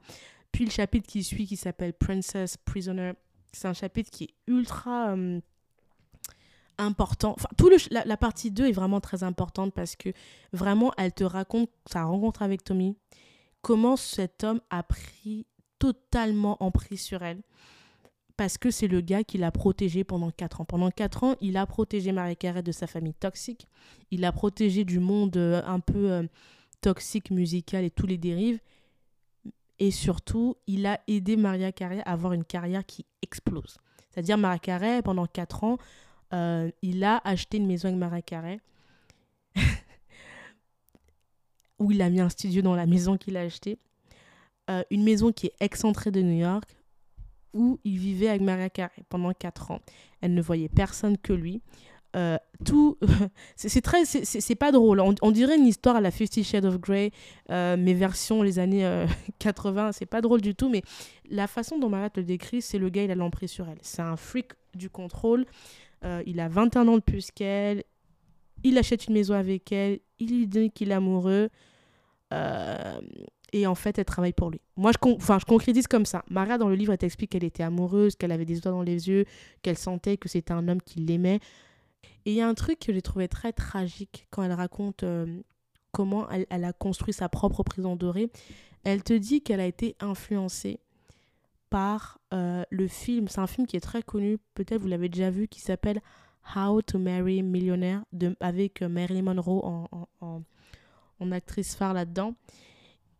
Puis le chapitre qui suit, qui s'appelle Princess Prisoner, c'est un chapitre qui est ultra euh, important. Enfin, tout le, la, partie 2 est vraiment très importante parce que vraiment, elle te raconte sa rencontre avec Tommy, comment cet homme a pris totalement emprise sur elle. Parce que c'est le gars qui l'a protégée pendant 4 ans. Pendant 4 ans, il a protégé Marie Carré de sa famille toxique. Il l'a protégée du monde euh, un peu euh, toxique, musical et tous les dérives. Et surtout, il a aidé Maria Carey à avoir une carrière qui explose. C'est-à-dire, Maria Carey, pendant 4 ans, euh, il a acheté une maison avec Maria Carey. où il a mis un studio dans la maison qu'il a achetée. Euh, une maison qui est excentrée de New York, où il vivait avec Maria Carey pendant 4 ans. Elle ne voyait personne que lui. Euh, tout c'est très c'est pas drôle. On, dirait une histoire à la Fifty Shades of Grey euh, mais version les années 80 euh, c'est pas drôle du tout mais la façon dont Marat le décrit c'est le gars il a l'emprise sur elle. C'est un freak du contrôle. Il a 21 ans de plus qu'elle. Il achète une maison avec elle. Il dit qu'il est amoureux et en fait elle travaille pour lui. Moi je, je concrétise comme ça. Marat dans le livre elle t'explique qu'elle était amoureuse qu'elle avait des étoiles dans les yeux qu'elle sentait que c'était un homme qui l'aimait. Et il y a un truc que j'ai trouvé très tragique quand elle raconte euh, comment elle, a construit sa propre prison dorée. Elle te dit qu'elle a été influencée par euh, le film, c'est un film qui est très connu, peut-être vous l'avez déjà vu, qui s'appelle How to Marry Millionaire, avec euh, Marilyn Monroe en, actrice phare là-dedans.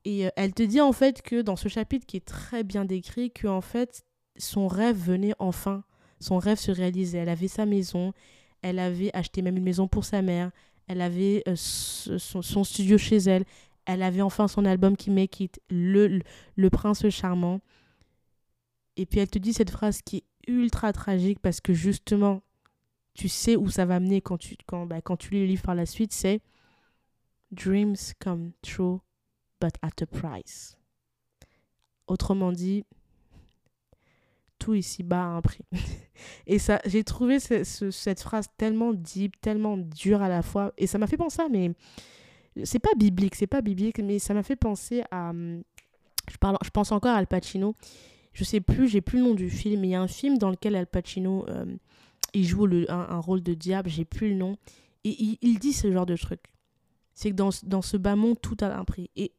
Et elle te dit en fait que dans ce chapitre qui est très bien décrit, que en fait son rêve venait enfin, son rêve se réalisait. Elle avait sa maison, elle avait acheté même une maison pour sa mère. Elle avait euh, son, studio chez elle. Elle avait enfin son album qui Make It, le, le, prince charmant. Et puis elle te dit cette phrase qui est ultra tragique parce que justement, tu sais où ça va mener quand tu, quand, bah, quand tu lis le livre par la suite, c'est Dreams come true, but at a price. Autrement dit, tout ici-bas a un prix. et ça, j'ai trouvé cette phrase tellement deep, tellement dure à la fois. Et ça m'a fait penser mais c'est pas biblique, c'est pas biblique, mais ça m'a fait penser à. Je, parle, je pense encore à Al Pacino. Je sais plus, j'ai plus le nom du film, mais il y a un film dans lequel Al Pacino. Hum, il joue un, rôle de diable, j'ai plus le nom. Et il, dit ce genre de truc. C'est que dans, dans ce bas monde, tout a un prix. Et,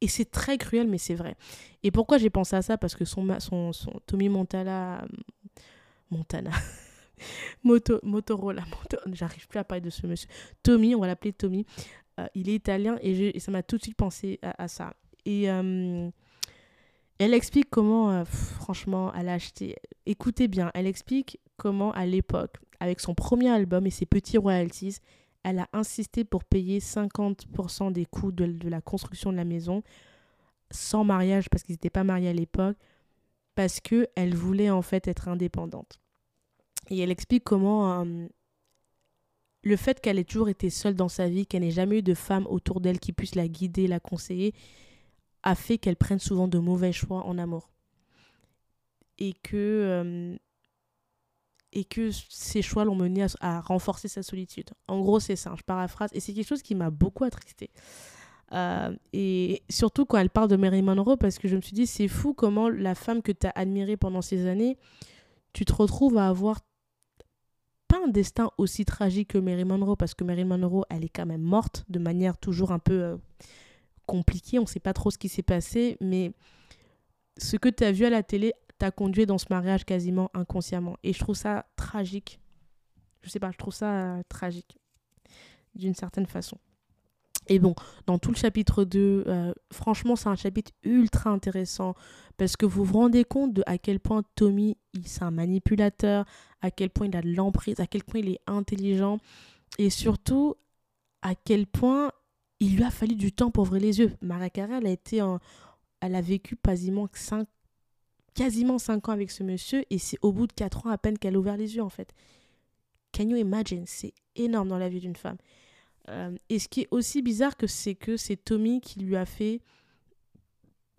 et c'est très cruel, mais c'est vrai. Et pourquoi j'ai pensé à ça? Parce que son, son, son Tommy Montana. Montana. Moto, Motorola. J'arrive plus à parler de ce monsieur. Tommy, on va l'appeler Tommy. Euh, il est italien et, ça m'a tout de suite pensé à, ça. Et euh, elle explique comment, euh, franchement, elle a acheté. Écoutez bien, elle explique comment, à l'époque, avec son premier album et ses petits royalties, elle a insisté pour payer 50% des coûts de, la construction de la maison sans mariage parce qu'ils n'étaient pas mariés à l'époque parce que elle voulait en fait être indépendante. Et elle explique comment euh, le fait qu'elle ait toujours été seule dans sa vie, qu'elle n'ait jamais eu de femme autour d'elle qui puisse la guider, la conseiller, a fait qu'elle prenne souvent de mauvais choix en amour. Et que, euh, et que ces choix l'ont menée à, renforcer sa solitude. En gros, c'est ça, je paraphrase. Et c'est quelque chose qui m'a beaucoup attristée. Euh, et surtout quand elle parle de Mary Monroe, parce que je me suis dit, c'est fou comment la femme que tu as admirée pendant ces années, tu te retrouves à avoir pas un destin aussi tragique que Mary Monroe, parce que Mary Monroe, elle est quand même morte de manière toujours un peu euh, compliquée. On ne sait pas trop ce qui s'est passé, mais ce que tu as vu à la télé t'a conduit dans ce mariage quasiment inconsciemment. Et je trouve ça tragique. Je sais pas, je trouve ça euh, tragique d'une certaine façon. Et bon, dans tout le chapitre 2, euh, franchement, c'est un chapitre ultra intéressant parce que vous vous rendez compte de à quel point Tommy, il c'est un manipulateur, à quel point il a de l'emprise, à quel point il est intelligent et surtout à quel point il lui a fallu du temps pour ouvrir les yeux. Maria Carré, elle a été en, elle a vécu quasiment 5 quasiment 5 ans avec ce monsieur et c'est au bout de 4 ans à peine qu'elle a ouvert les yeux en fait. Can you imagine? C'est énorme dans la vie d'une femme. Euh, et ce qui est aussi bizarre que c'est que c'est Tommy qui lui a fait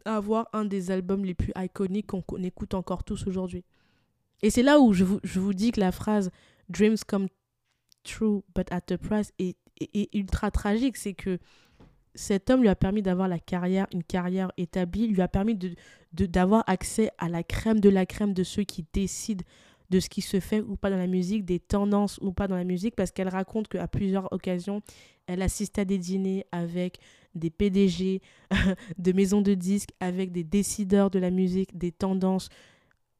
avoir un des albums les plus iconiques qu'on écoute encore tous aujourd'hui. Et c'est là où je vous, je vous, dis que la phrase Dreams come true but at a price est, ultra tragique. C'est que cet homme lui a permis d'avoir la carrière, une carrière établie, lui a permis de d'avoir accès à la crème de la crème de ceux qui décident de ce qui se fait ou pas dans la musique, des tendances ou pas dans la musique, parce qu'elle raconte qu'à plusieurs occasions, elle assiste à des dîners avec des PDG de maisons de disques, avec des décideurs de la musique, des tendances.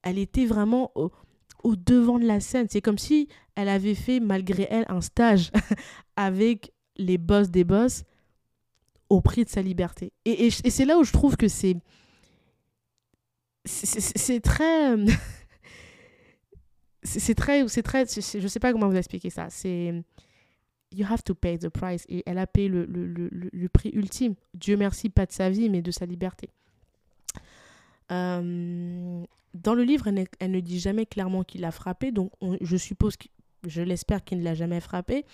Elle était vraiment au, devant de la scène. C'est comme si elle avait fait, malgré elle, un stage avec les boss des boss au prix de sa liberté. Et, et c'est là où je trouve que c'est... C'est très... c'est très, c'est très, je sais pas comment vous expliquer ça. C'est, you have to pay the price. Et elle a payé le, le, le, prix ultime. Dieu merci, pas de sa vie, mais de sa liberté. Euh, dans le livre, elle, ne dit jamais clairement qu'il l'a frappé, donc je suppose que je l'espère qu'il ne l'a jamais frappé.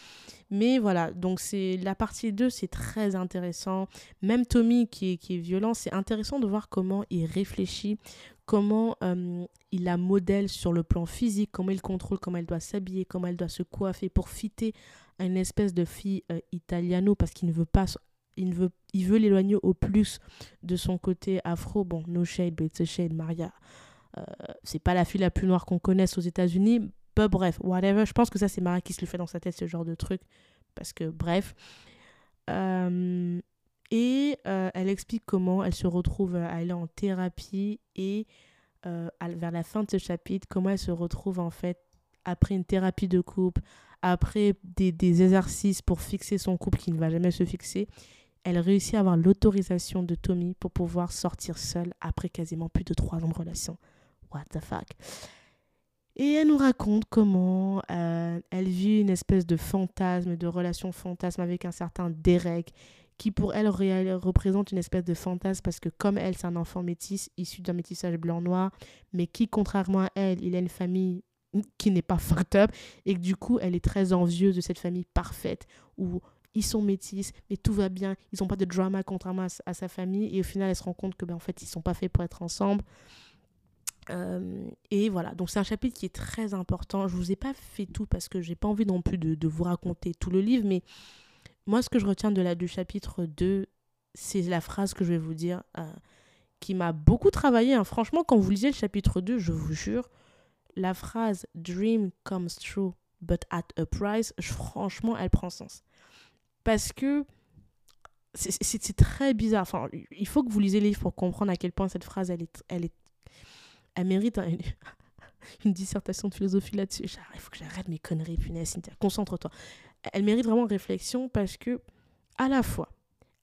Mais voilà, donc c'est la partie 2, c'est très intéressant. Même Tommy qui est, qui est violent, c'est intéressant de voir comment il réfléchit, comment euh, il la modèle sur le plan physique, comment il contrôle comment elle doit s'habiller, comment elle doit se coiffer pour fitter à une espèce de fille euh, italiano parce qu'il ne veut pas il veut il veut l'éloigner au plus de son côté afro bon no shade but it's a shade Maria euh, c'est pas la fille la plus noire qu'on connaisse aux États-Unis bref whatever je pense que ça c'est Maria qui se le fait dans sa tête ce genre de truc parce que bref et euh, elle explique comment elle se retrouve à aller en thérapie et euh, vers la fin de ce chapitre, comment elle se retrouve en fait après une thérapie de couple, après des, des exercices pour fixer son couple qui ne va jamais se fixer. Elle réussit à avoir l'autorisation de Tommy pour pouvoir sortir seule après quasiment plus de trois ans de relation. What the fuck? Et elle nous raconte comment euh, elle vit une espèce de fantasme, de relation fantasme avec un certain Derek qui pour elle représente une espèce de fantasme parce que comme elle, c'est un enfant métis issu d'un métissage blanc-noir, mais qui, contrairement à elle, il a une famille qui n'est pas fucked up et que du coup, elle est très envieuse de cette famille parfaite où ils sont métis, mais tout va bien, ils n'ont pas de drama contrairement à, sa famille et au final, elle se rend compte que ben, en fait, ils sont pas faits pour être ensemble. Euh, et voilà, donc c'est un chapitre qui est très important. Je vous ai pas fait tout parce que j'ai pas envie non plus de, vous raconter tout le livre, mais moi, ce que je retiens de la, du chapitre 2, c'est la phrase que je vais vous dire, euh, qui m'a beaucoup travaillé. Hein. Franchement, quand vous lisez le chapitre 2, je vous jure, la phrase Dream comes true, but at a price, franchement, elle prend sens. Parce que c'est très bizarre. Enfin, il faut que vous lisez les livres pour comprendre à quel point cette phrase, elle, est, elle mérite une, une dissertation de philosophie là-dessus. Il faut que j'arrête mes conneries, punaise. Concentre-toi. Elle mérite vraiment réflexion parce que, à la fois,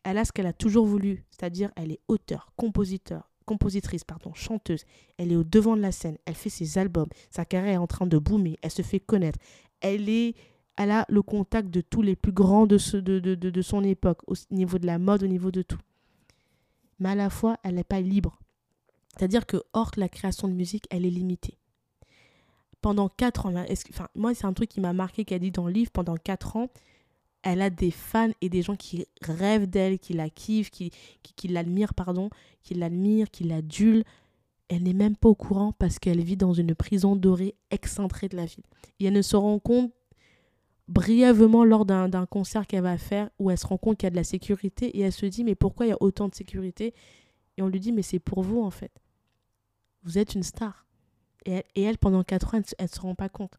elle a ce qu'elle a toujours voulu, c'est-à-dire elle est auteur, compositeur, compositrice, pardon, chanteuse. Elle est au devant de la scène. Elle fait ses albums. Sa carrière est en train de boomer. Elle se fait connaître. Elle est elle a le contact de tous les plus grands de, son époque, au niveau de la mode, au niveau de tout. Mais à la fois, elle n'est pas libre. C'est-à-dire que hors la création de musique, elle est limitée. Pendant quatre ans, enfin, moi, c'est un truc qui m'a marqué, qu'elle dit dans le livre, pendant quatre ans, elle a des fans et des gens qui rêvent d'elle, qui la kiffent, qui l'admirent, pardon, qui l'admirent, qui l'adulent. Elle n'est même pas au courant parce qu'elle vit dans une prison dorée excentrée de la ville. Et elle ne se rend compte brièvement lors d'un concert qu'elle va faire où elle se rend compte qu'il y a de la sécurité et elle se dit mais pourquoi il y a autant de sécurité? Et on lui dit mais c'est pour vous en fait. Vous êtes une star. Et elle, pendant 4 ans, elle ne se rend pas compte.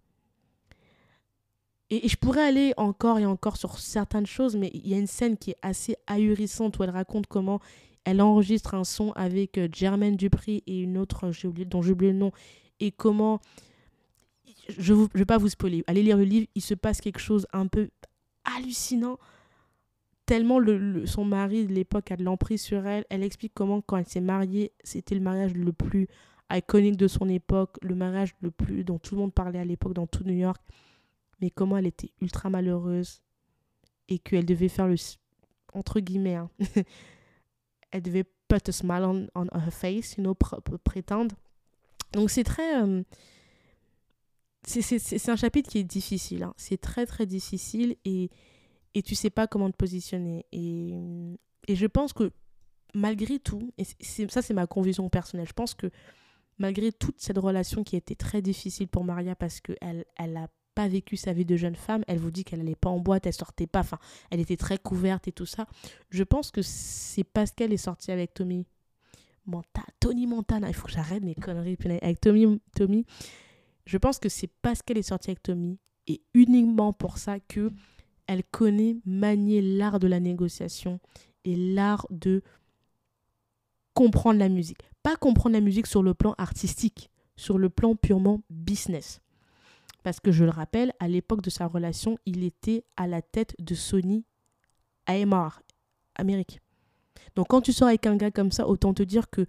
Et, je pourrais aller encore et encore sur certaines choses, mais il y a une scène qui est assez ahurissante où elle raconte comment elle enregistre un son avec euh, Germaine Dupri et une autre dont j'ai oublié le nom, et comment je ne vais pas vous spoiler. Allez lire le livre, il se passe quelque chose un peu hallucinant. Tellement le, son mari de l'époque a de l'emprise sur elle. Elle explique comment, quand elle s'est mariée, c'était le mariage le plus iconique de son époque, le mariage le plus dont tout le monde parlait à l'époque dans tout New York. Mais comment elle était ultra malheureuse et qu'elle devait faire le. entre guillemets, hein, elle devait put a smile on, her face, you know, prétendre. Donc c'est très. Euh, c'est un chapitre qui est difficile. Hein. C'est très, très difficile et, et tu sais pas comment te positionner. Et, et je pense que malgré tout, et ça, c'est ma conviction personnelle, je pense que malgré toute cette relation qui été très difficile pour Maria parce qu'elle elle pas vécu sa vie de jeune femme, elle vous dit qu'elle n'allait pas en boîte, elle sortait pas, enfin, elle était très couverte et tout ça. Je pense que c'est parce qu'elle est sortie avec Tommy Montana, Tony Montana, il faut que j'arrête mes conneries, avec Tommy, Tommy je pense que c'est parce qu'elle est sortie avec Tommy et uniquement pour ça que elle connaît manier l'art de la négociation et l'art de comprendre la musique. Pas comprendre la musique sur le plan artistique, sur le plan purement business. Parce que je le rappelle, à l'époque de sa relation, il était à la tête de Sony AMR, Amérique. Donc quand tu sors avec un gars comme ça, autant te dire que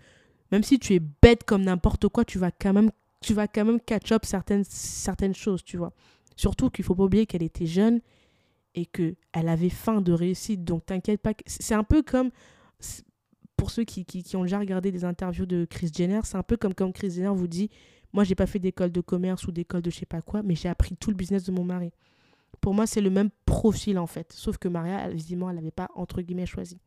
même si tu es bête comme n'importe quoi, tu vas quand même tu vas quand même catch up certaines, certaines choses, tu vois. Surtout qu'il faut pas oublier qu'elle était jeune et qu'elle avait faim de réussite. Donc t'inquiète pas. C'est un peu comme, pour ceux qui, ont déjà regardé des interviews de Chris Jenner, c'est un peu comme quand Chris Jenner vous dit, moi j'ai pas fait d'école de commerce ou d'école de je sais pas quoi, mais j'ai appris tout le business de mon mari. Pour moi, c'est le même profil en fait. Sauf que Maria, visiblement, elle n'avait pas, entre guillemets, choisi.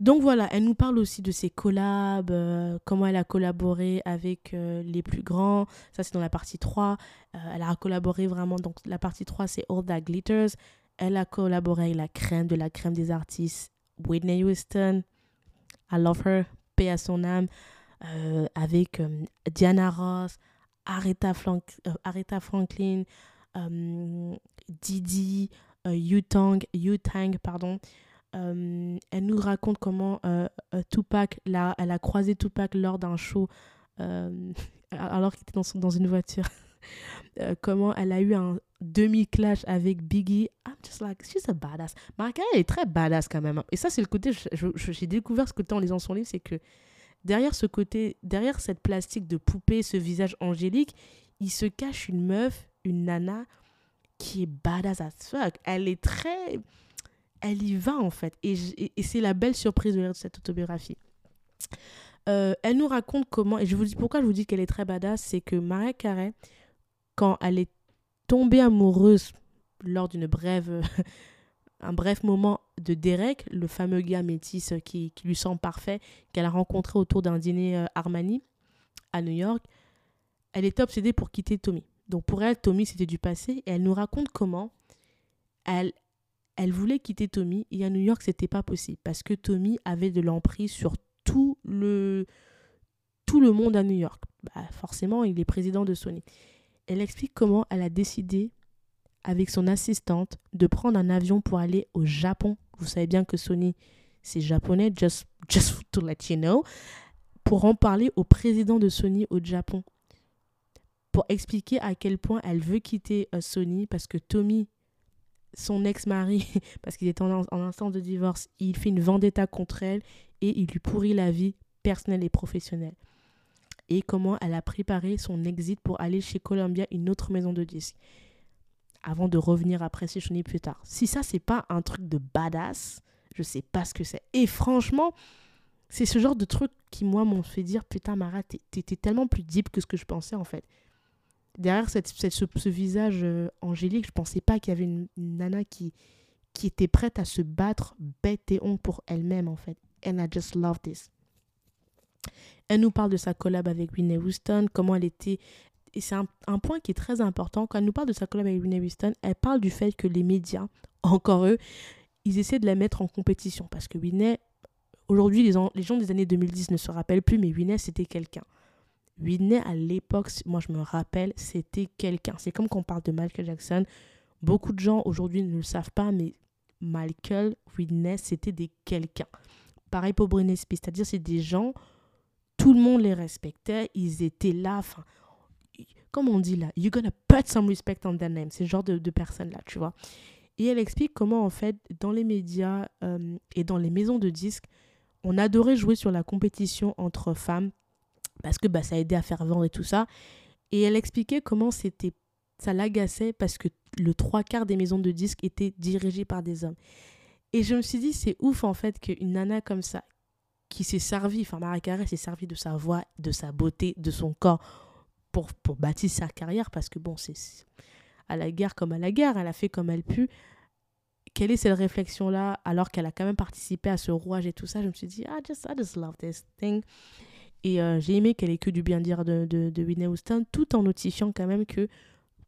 Donc voilà, elle nous parle aussi de ses collabs, euh, comment elle a collaboré avec euh, les plus grands. Ça, c'est dans la partie 3. Euh, elle a collaboré vraiment. Donc la partie 3, c'est All That Glitters. Elle a collaboré avec la crème de la crème des artistes. Whitney Houston. I love her. Paix à son âme. avec Diana Ross, Aretha, Aretha Franklin, Didi, Yu-Tang, Yu-Tang, pardon. Euh, elle nous raconte comment euh, euh, Tupac, la, elle a croisé Tupac lors d'un show, alors qu'il était dans une voiture. comment elle a eu un demi-clash avec Biggie. I'm just like, she's a badass. Mariah elle est très badass quand même. Hein. Et ça, c'est le côté, j'ai découvert ce côté en lisant son livre, c'est que derrière ce côté, derrière cette plastique de poupée, ce visage angélique, il se cache une meuf, une nana qui est badass as fuck. Elle est très elle y va en fait. Et, c'est la belle surprise de cette autobiographie. Euh, elle nous raconte comment, et je vous dis pourquoi je vous dis qu'elle est très badass, c'est que Maria Carey, quand elle est tombée amoureuse lors d'une brève, un bref moment de Derek, le fameux gars métis qui, qui lui semble parfait, qu'elle a rencontré autour d'un dîner euh, Armani à New York, elle était obsédée pour quitter Tommy. Donc pour elle, Tommy c'était du passé, et elle nous raconte comment elle, elle voulait quitter Tommy et à New York, c'était pas possible parce que Tommy avait de l'emprise sur tout le, tout le monde à New York. bah, forcément, il est président de Sony. Elle explique comment elle a décidé, avec son assistante, de prendre un avion pour aller au Japon. Vous savez bien que Sony, c'est japonais, just, just to let you know, pour en parler au président de Sony au Japon. Pour expliquer à quel point elle veut quitter euh, Sony parce que Tommy, son ex-mari, parce qu'il est en, en instance de divorce, il fait une vendetta contre elle et il lui pourrit la vie personnelle et professionnelle et comment elle a préparé son exit pour aller chez Columbia, une autre maison de disques, avant de revenir après Sony plus tard. Si ça, c'est pas un truc de badass, je sais pas ce que c'est. Et franchement, c'est ce genre de truc qui, moi, m'ont fait dire Putain, Mara, t'étais tellement plus deep que ce que je pensais, en fait. Derrière cette, cette ce, visage euh, angélique, je pensais pas qu'il y avait une, nana qui, qui était prête à se battre bête et honte pour elle-même, en fait. And I just love this. Elle nous parle de sa collab avec Whitney Houston, comment elle était. Et c'est un, point qui est très important. Quand elle nous parle de sa collab avec Whitney Houston, elle parle du fait que les médias, encore eux, ils essaient de la mettre en compétition. Parce que Whitney, aujourd'hui, les, les gens des années 2010 ne se rappellent plus, mais Whitney, c'était quelqu'un. Whitney, à l'époque, moi je me rappelle, c'était quelqu'un. C'est comme quand on parle de Michael Jackson. Beaucoup de gens aujourd'hui ne le savent pas, mais Michael, Whitney, c'était des quelqu'un. Pareil pour Britney Spears, c'est-à-dire c'est des gens tout le monde les respectait, ils étaient là. Enfin, comme on dit là, you're gonna put some respect on their name. Ce genre de, de personnes-là, tu vois. Et elle explique comment, en fait, dans les médias euh, et dans les maisons de disques, on adorait jouer sur la compétition entre femmes parce que bah, ça aidait à faire vendre et tout ça. Et elle expliquait comment c'était ça l'agaçait parce que le trois quarts des maisons de disques étaient dirigées par des hommes. Et je me suis dit, c'est ouf en fait qu'une nana comme ça, qui s'est servi, enfin Maria Carey s'est servi de sa voix, de sa beauté, de son corps pour, pour bâtir sa carrière parce que bon, c'est à la guerre comme à la guerre, elle a fait comme elle pu. Quelle est cette réflexion-là alors qu'elle a quand même participé à ce rouage et tout ça? Je me suis dit, ah, just, I just love this thing. Et euh, j'ai aimé qu'elle ait que du bien dire de, de, Whitney Houston, tout en notifiant quand même que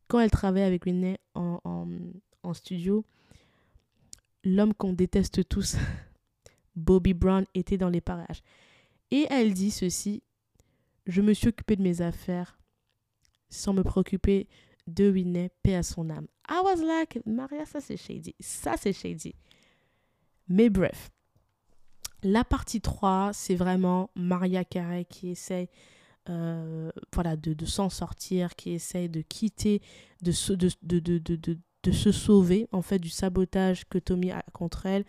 quand elle travaille avec Whitney en, en studio, l'homme qu'on déteste tous, Bobby Brown était dans les parages. Et elle dit ceci Je me suis occupée de mes affaires sans me préoccuper de Whitney, paix à son âme. I was like, Maria, ça c'est shady. Ça c'est shady. Mais bref, la partie 3, c'est vraiment Maria Carey qui essaie euh, voilà, de, de s'en sortir, qui essaie de quitter, de, de, se sauver en fait du sabotage que Tommy a contre elle.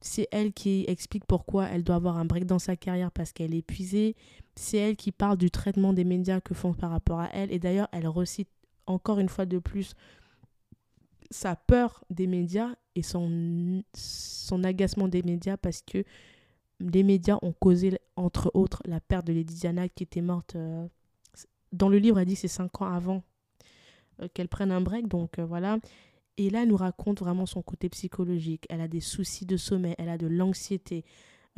C'est elle qui explique pourquoi elle doit avoir un break dans sa carrière parce qu'elle est épuisée. C'est elle qui parle du traitement des médias que font par rapport à elle. Et d'ailleurs, elle recite encore une fois de plus sa peur des médias et son, son agacement des médias parce que les médias ont causé, entre autres, la perte de Lady Diana qui était morte. Euh, dans le livre, elle dit c'est cinq ans avant euh, qu'elle prenne un break. Donc euh, voilà. Et là, elle nous raconte vraiment son côté psychologique. Elle a des soucis de sommeil, elle a de l'anxiété.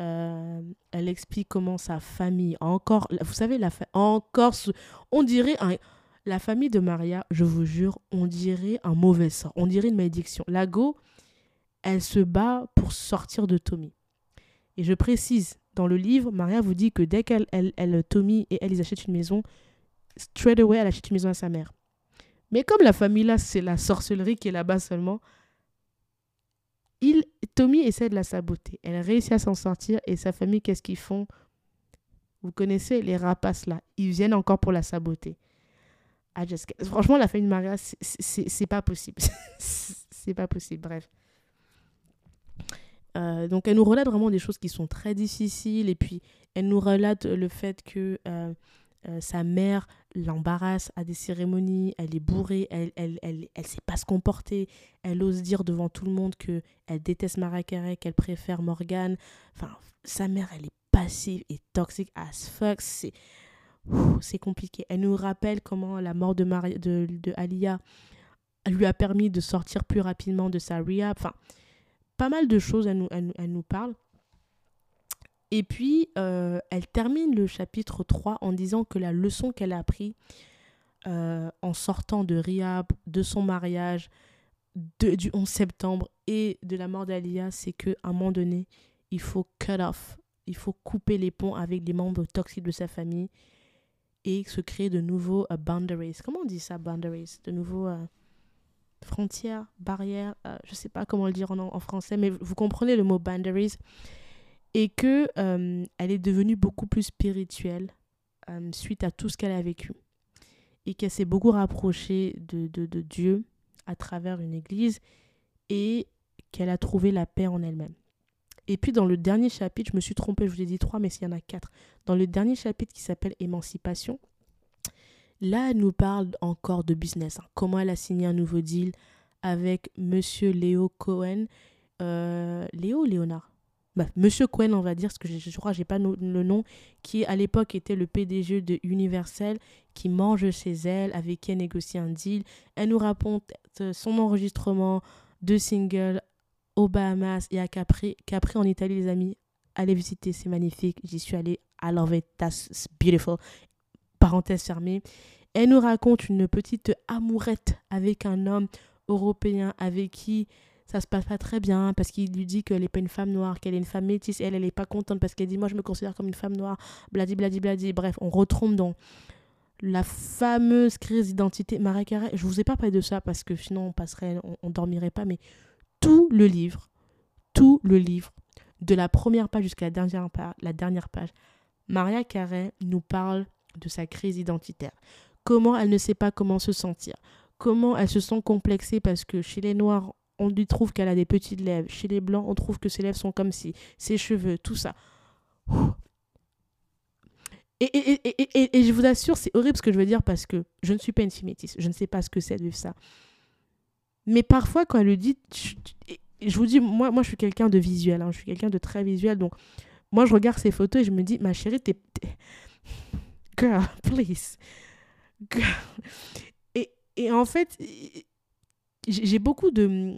Euh, elle explique comment sa famille, encore, vous savez, la encore, on dirait, la famille de Maria, je vous jure, on dirait un mauvais sort, on dirait une malédiction. Lago, elle se bat pour sortir de Tommy. Et je précise, dans le livre, Maria vous dit que dès qu'elle, elle, elle, Tommy et elle, ils achètent une maison, straight away, elle achète une maison à sa mère. Mais comme la famille là, c'est la sorcellerie qui est là-bas seulement, il, Tommy essaie de la saboter. Elle réussit à s'en sortir et sa famille, qu'est-ce qu'ils font? Vous connaissez les rapaces là. Ils viennent encore pour la saboter. Ah, Franchement, la famille de Maria, c'est pas possible. c'est pas possible, bref. Euh, donc, elle nous relate vraiment des choses qui sont très difficiles et puis elle nous relate le fait que euh, euh, sa mère l'embarrasse à des cérémonies, elle est bourrée, elle elle, elle, elle sait pas se comporter, elle ose dire devant tout le monde que elle déteste Mariah qu'elle préfère Morgan. Enfin, sa mère, elle est passive et toxique as fuck, c'est c'est compliqué. Elle nous rappelle comment la mort de, Maria, de, de Alia lui a permis de sortir plus rapidement de sa rehab. Enfin, pas mal de choses, elle nous, elle, elle nous parle. Et puis, euh, elle termine le chapitre 3 en disant que la leçon qu'elle a appris euh, en sortant de Riyab, de son mariage, du 11 septembre et de la mort d'Alia, c'est qu'à un moment donné, il faut cut off, il faut couper les ponts avec les membres toxiques de sa famille et se créer de nouveaux euh, boundaries. Comment on dit ça, boundaries? De nouveaux euh, frontières, barrières, euh, je ne sais pas comment le dire en, français, mais vous comprenez le mot boundaries. Et que elle est devenue beaucoup plus spirituelle suite à tout ce qu'elle a vécu. Et qu'elle s'est beaucoup rapprochée de, de, de Dieu à travers une église et qu'elle a trouvé la paix en elle-même. Et puis dans le dernier chapitre, je me suis trompée, je vous ai dit trois, mais s'il y en a quatre. Dans le dernier chapitre qui s'appelle Émancipation, là, elle nous parle encore de business. Hein. Comment elle a signé un nouveau deal avec Monsieur Léo Cohen. Euh, Léo Léonard? Bah, Monsieur Cohen, on va dire, parce que je, crois que je n'ai pas le nom, qui à l'époque était le PDG de Universal, qui mange chez elle, avec qui elle négocie un deal. Elle nous raconte son enregistrement de single aux Bahamas et à Capri. Capri en Italie, les amis. Allez visiter, c'est magnifique. J'y suis allée. I love it. That's beautiful. Parenthèse fermée. Elle nous raconte une petite amourette avec un homme européen avec qui ça se passe pas très bien parce qu'il lui dit qu'elle n'est pas une femme noire, qu'elle est une femme métisse elle, elle n'est pas contente parce qu'elle dit Moi, je me considère comme une femme noire, bladi, bladi, bladi. Bref, on retombe dans la fameuse crise d'identité. Marie Carré, je vous ai pas parlé de ça parce que sinon on passerait, on dormirait pas, mais tout le livre, tout le livre, de la première page jusqu'à la dernière, page, la dernière page, Maria Carré nous parle de sa crise identitaire. Comment elle ne sait pas comment se sentir. Comment elle se sent complexée parce que chez les Noirs, on lui trouve qu'elle a des petites lèvres. Chez les Blancs, on trouve que ses lèvres sont comme si, ses cheveux, tout ça. Et, et, et, et, je vous assure, c'est horrible ce que je veux dire parce que je ne suis pas une fille. Je ne sais pas ce que c'est de vivre ça. Mais parfois, quand elle le dit, je, vous dis, moi, moi je suis quelqu'un de visuel, hein, je suis quelqu'un de très visuel. Donc, moi, je regarde ces photos et je me dis, ma chérie, t'es. Girl, please. Girl. Et en fait, j'ai beaucoup de,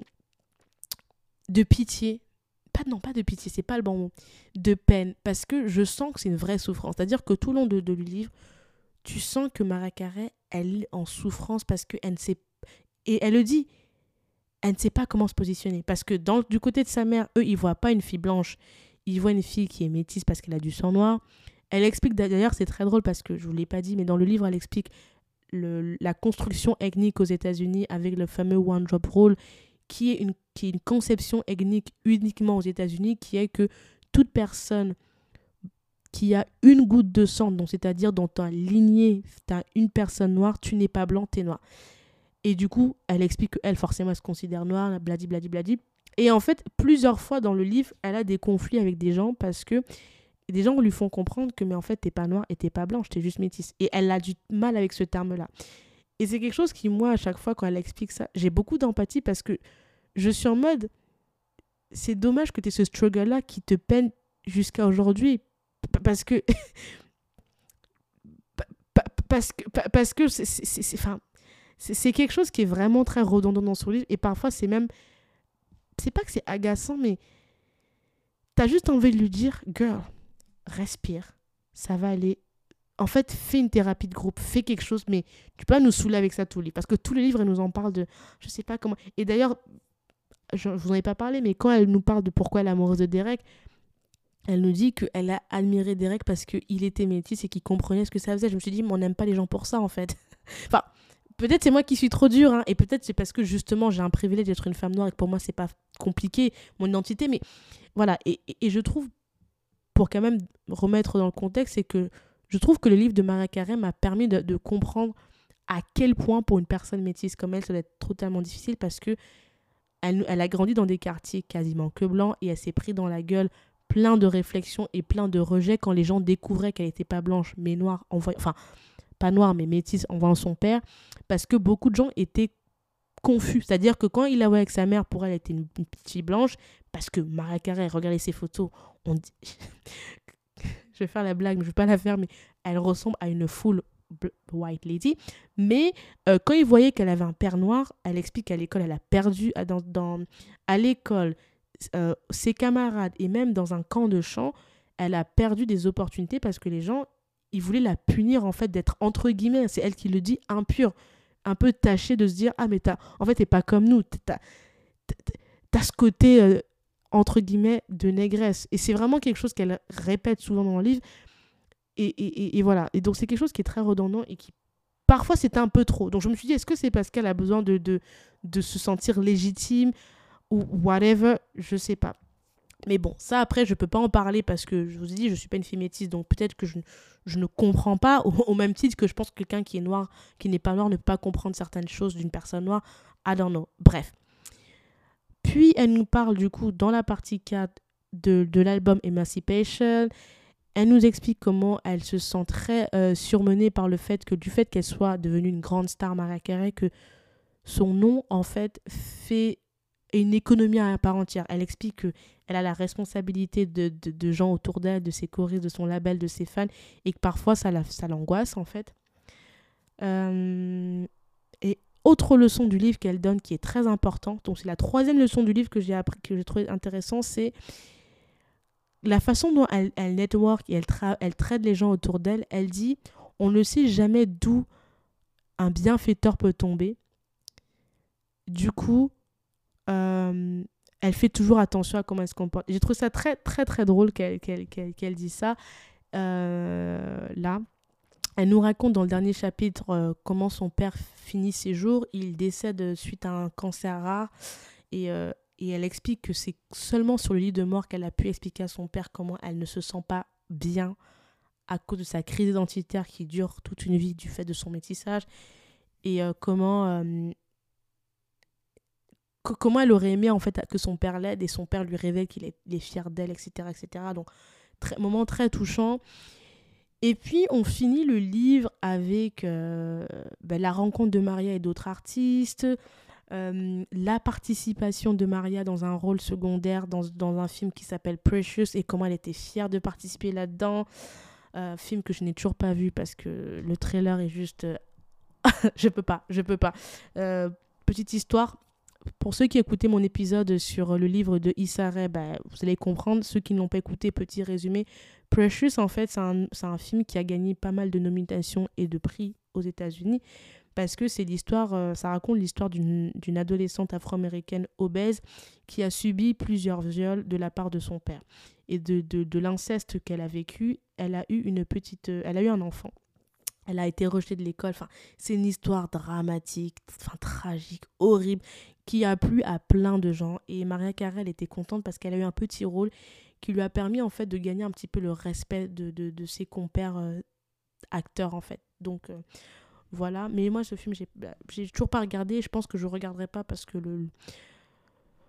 de pitié. Pas, non, pas de pitié, c'est pas le bon mot. De peine. Parce que je sens que c'est une vraie souffrance. C'est-à-dire que tout le long de, de livre, tu sens que Mara elle est en souffrance parce qu'elle ne sait. Et elle le dit elle ne sait pas comment se positionner. Parce que du côté de sa mère, eux, ils voient pas une fille blanche. Ils voient une fille qui est métisse parce qu'elle a du sang noir. Elle explique, d'ailleurs, c'est très drôle parce que je ne vous l'ai pas dit, mais dans le livre, elle explique la construction ethnique aux États-Unis avec le fameux One Drop Rule, qui est une, qui est une conception ethnique uniquement aux États-Unis, qui est que toute personne qui a une goutte de sang, c'est-à-dire dans ta lignée, tu as une personne noire, tu n'es pas blanc, tu es noir. Et du coup, elle explique qu'elle, forcément, elle se considère noire, bladi, bladi, bladi. Et en fait, plusieurs fois dans le livre, elle a des conflits avec des gens parce que des gens lui font comprendre que, mais en fait, t'es pas noire et t'es pas blanche, t'es juste métisse. Et elle a du mal avec ce terme-là. Et c'est quelque chose qui, moi, à chaque fois, quand elle explique ça, j'ai beaucoup d'empathie parce que je suis en mode, c'est dommage que tu aies ce struggle-là qui te peine jusqu'à aujourd'hui. Parce que. parce que. Parce que c'est. Enfin c'est quelque chose qui est vraiment très redondant dans son livre. Et parfois, c'est même. C'est pas que c'est agaçant, mais. T'as juste envie de lui dire, girl, respire. Ça va aller. En fait, fais une thérapie de groupe, fais quelque chose, mais tu peux pas nous saouler avec ça tous les. Parce que tous les livres, elle nous en parlent de. Je sais pas comment. Et d'ailleurs, je, ne vous en ai pas parlé, mais quand elle nous parle de pourquoi elle est amoureuse de Derek, elle nous dit qu'elle a admiré Derek parce qu'il était métis et qu'il comprenait ce que ça faisait. Je me suis dit, mais on n'aime pas les gens pour ça, en fait. enfin, peut-être c'est moi qui suis trop dure, hein, et peut-être c'est parce que justement j'ai un privilège d'être une femme noire et que pour moi c'est pas compliqué mon identité, mais voilà. Et, je trouve, pour quand même remettre dans le contexte, c'est que je trouve que le livre de Maria Carré m'a permis de, de, comprendre à quel point pour une personne métisse comme elle, ça doit être totalement difficile parce que elle, elle a grandi dans des quartiers quasiment que blancs et elle s'est pris dans la gueule plein de réflexions et plein de rejets quand les gens découvraient qu'elle n'était pas blanche mais noire. Enfin, pas noire mais métisse en voyant son père, parce que beaucoup de gens étaient confus. C'est-à-dire que quand il la voit avec sa mère, pour elle, elle était une, petite blanche, parce que Maria Carré, regardez ses photos, on dit... je vais faire la blague, mais je vais pas la faire, mais elle ressemble à une full white lady. Mais euh, quand il voyait qu'elle avait un père noir, elle explique qu'à l'école, elle a perdu, à l'école, euh, ses camarades et même dans un camp de chant, elle a perdu des opportunités parce que les gens il voulait la punir en fait d'être entre guillemets, c'est elle qui le dit, impure, un peu tachée de se dire ah mais t'as, en fait t'es pas comme nous, t'as, as ce côté euh, entre guillemets de négresse et c'est vraiment quelque chose qu'elle répète souvent dans le livre Et, et, et, voilà. Et donc, c'est quelque chose qui est très redondant et qui, parfois, c'était un peu trop. Donc, je me suis dit, est-ce que c'est parce qu'elle a besoin de, de, de se sentir légitime ou whatever? Je sais pas. Mais bon, ça après, je peux pas en parler parce que je vous ai dit, je suis pas une fille métisse, donc peut-être que je, je, ne comprends pas, au, même titre que je pense que quelqu'un qui est noir, qui n'est pas noir, ne peut pas comprendre certaines choses d'une personne noire. I don't know. Bref. Puis elle nous parle du coup dans la partie 4 de, de l'album Emancipation. Elle nous explique comment elle se sent très euh, surmenée par le fait que du fait qu'elle soit devenue une grande star Mariah Carey, que son nom en fait fait une économie à part entière. Elle explique qu'elle a la responsabilité de, de, gens autour d'elle, de ses choristes, de son label, de ses fans, et que parfois ça, la, ça l'angoisse en fait. Euh, et autre leçon du livre qu'elle donne qui est très importante, donc c'est la troisième leçon du livre que j'ai que j'ai trouvé intéressant, c'est la façon dont elle, elle network et elle, elle traite les gens autour d'elle. Elle dit on ne sait jamais d'où un bienfaiteur peut tomber. Du coup, euh, elle fait toujours attention à comment elle se comporte. J'ai trouvé ça très, très, très drôle qu'elle qu'elle dise ça. Euh, là, elle nous raconte dans le dernier chapitre euh, comment son père finit ses jours. Il décède suite à un cancer rare. Et, et elle explique que c'est seulement sur le lit de mort qu'elle a pu expliquer à son père comment elle ne se sent pas bien à cause de sa crise identitaire qui dure toute une vie du fait de son métissage. Et comment comment elle aurait aimé en fait que son père l'aide et son père lui révèle qu'il est, fier d'elle, etc., etc. Donc, moment très touchant. Et puis, on finit le livre avec euh, ben, la rencontre de Maria et d'autres artistes, euh, la participation de Maria dans un rôle secondaire dans, dans un film qui s'appelle Precious et comment elle était fière de participer là-dedans. Euh, film que je n'ai toujours pas vu parce que le trailer est juste... je peux pas, je peux pas. petite histoire, pour ceux qui écoutaient mon épisode sur le livre de Issa Rae, bah, vous allez comprendre. Ceux qui ne l'ont pas écouté, petit résumé. Precious, en fait, c'est un, un, film qui a gagné pas mal de nominations et de prix aux États-Unis parce que c'est l'histoire, euh, ça raconte l'histoire d'une adolescente afro-américaine obèse qui a subi plusieurs viols de la part de son père. Et de, de, de l'inceste qu'elle a vécu, elle a eu une petite, euh, elle a eu un enfant. Elle a été rejetée de l'école. Enfin, c'est une histoire dramatique, enfin tragique, horrible, qui a plu à plein de gens. Et Maria Carey, était contente parce qu'elle a eu un petit rôle qui lui a permis en fait de gagner un petit peu le respect de, de, de ses compères euh, acteurs en fait. Donc euh, voilà. Mais moi, ce film, j'ai bah, toujours pas regardé. je pense que je regarderai pas parce que le,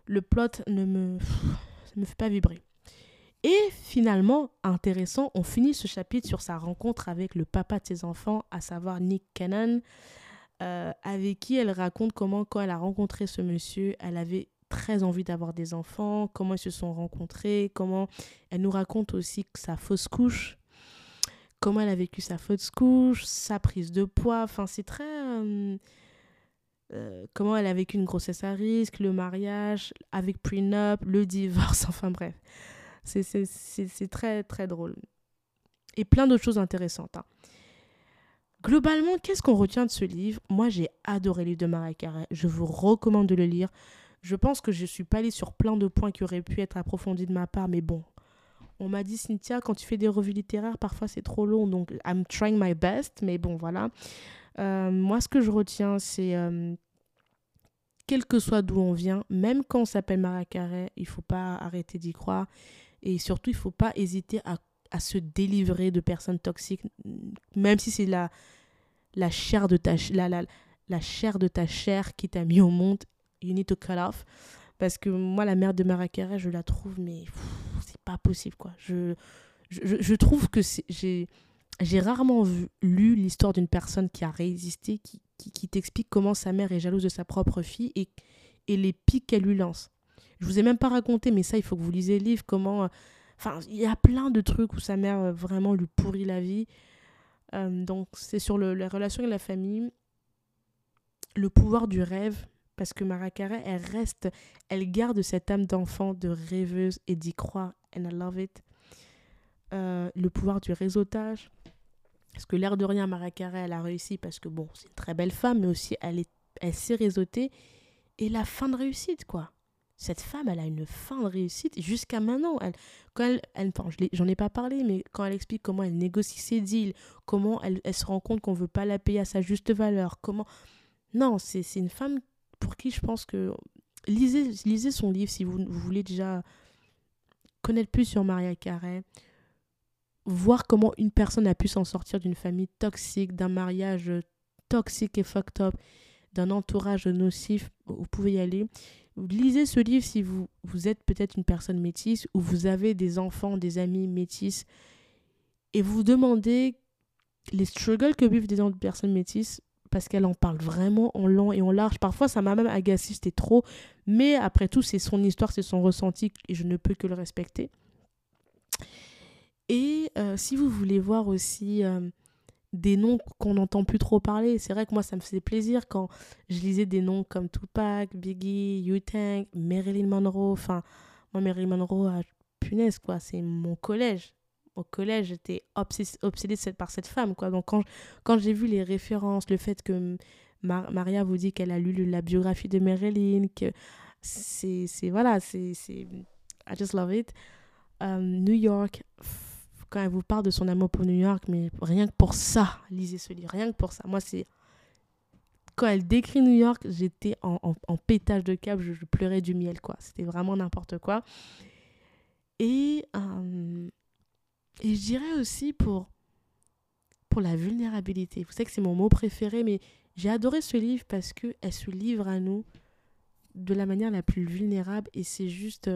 le plot ne me fait pas vibrer. Et finalement, intéressant, on finit ce chapitre sur sa rencontre avec le papa de ses enfants, à savoir Nick Cannon. Euh, avec qui elle raconte comment, quand elle a rencontré ce monsieur, elle avait très envie d'avoir des enfants, comment ils se sont rencontrés, comment elle nous raconte aussi sa fausse couche, comment elle a vécu sa fausse couche, sa prise de poids, enfin c'est très... Euh, euh, comment elle a vécu une grossesse à risque, le mariage avec prenup, le divorce, enfin bref. C'est très très drôle. Et plein d'autres choses intéressantes. Hein. Globalement, qu'est-ce qu'on retient de ce livre? Moi, j'ai adoré le livre de Marie. Je vous recommande de le lire. Je pense que je suis pas allée sur plein de points qui auraient pu être approfondis de ma part, mais bon. On m'a dit, Cynthia, quand tu fais des revues littéraires, parfois c'est trop long, donc I'm trying my best, mais bon, voilà. Euh, moi, ce que je retiens, c'est euh, quel que soit d'où on vient, même quand on s'appelle Marie Carré, il faut pas arrêter d'y croire. Et surtout, il faut pas hésiter à à se délivrer de personnes toxiques, même si c'est la, la, chair de ta, la, la, la chair de ta chair qui t'a mis au monde. You need to cut off. Parce que moi, la mère de Maracara, je la trouve, mais c'est pas possible, quoi. Je, je, je trouve que j'ai j'ai rarement lu l'histoire d'une personne qui a résisté, qui, qui, qui t'explique comment sa mère est jalouse de sa propre fille et, et les pics qu'elle lui lance. Je vous ai même pas raconté, mais ça, il faut que vous lisez le livre, comment Enfin, il y a plein de trucs où sa mère euh, vraiment lui pourrit la vie. Euh, donc, c'est sur le, les relations avec la famille, le pouvoir du rêve, parce que Mara elle reste, elle garde cette âme d'enfant, de rêveuse et d'y croire. And I love it. Euh, le pouvoir du réseautage. Parce que l'air de rien, Mara elle a réussi parce que, bon, c'est une très belle femme, mais aussi elle, est, elle sait réseauter. Et la fin de réussite, quoi. Cette femme, elle a une fin de réussite jusqu'à maintenant. Elle, quand elle, elle j'en ai pas parlé, mais quand elle explique comment elle négocie ses deals, comment elle, se rend compte qu'on veut pas la payer à sa juste valeur, comment... Non, c'est une femme pour qui je pense que... Lisez, lisez son livre si vous, vous voulez déjà connaître plus sur Maria Carey, voir comment une personne a pu s'en sortir d'une famille toxique, d'un mariage toxique et fucked up, d'un entourage nocif, vous pouvez y aller. Lisez ce livre si vous, êtes peut-être une personne métisse ou vous avez des enfants, des amis métisses et vous vous demandez les struggles que vivent des personnes métisses parce qu'elle en parle vraiment en long et en large. Parfois, ça m'a même agacé, c'était trop. Mais après tout, c'est son histoire, c'est son ressenti et je ne peux que le respecter. Et euh, si vous voulez voir aussi euh, des noms qu'on n'entend plus trop parler, c'est vrai que moi, ça me faisait plaisir quand je lisais des noms comme Tupac, Biggie, U-Tank, Marilyn Monroe. Enfin, moi, Marilyn Monroe, ah, punaise, quoi, c'est mon collège au collège, j'étais obsédée par cette femme. Quoi. Donc, quand, quand j'ai vu les références, le fait que Maria vous dit qu'elle a lu la biographie de Marilyn, que c'est. Voilà, c'est. I just love it. Euh, New York, quand elle vous parle de son amour pour New York, mais rien que pour ça, lisez ce livre, rien que pour ça. Moi, c'est. Quand elle décrit New York, j'étais en, en, pétage de câble, je, pleurais du miel, quoi. C'était vraiment n'importe quoi. Et. Euh, et je dirais aussi pour, pour la vulnérabilité. Vous savez que c'est mon mot préféré, mais j'ai adoré ce livre parce qu'elle se livre à nous de la manière la plus vulnérable et c'est juste,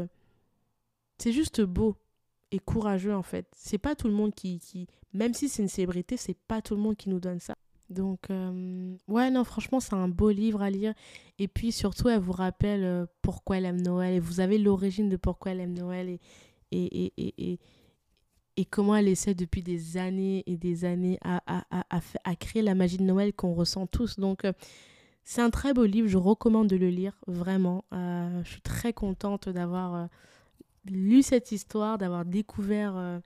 c'est juste beau et courageux en fait. C'est pas tout le monde qui, qui même si c'est une célébrité, c'est pas tout le monde qui nous donne ça. Donc, euh, ouais, non, franchement, c'est un beau livre à lire. Et puis, surtout, elle vous rappelle euh, pourquoi elle aime Noël. Et vous avez l'origine de pourquoi elle aime Noël. Et, et, et, et, et comment elle essaie depuis des années et des années à, à, à, à créer la magie de Noël qu'on ressent tous. Donc, euh, c'est un très beau livre, je recommande de le lire, vraiment. Je suis très contente d'avoir lu cette histoire, d'avoir découvert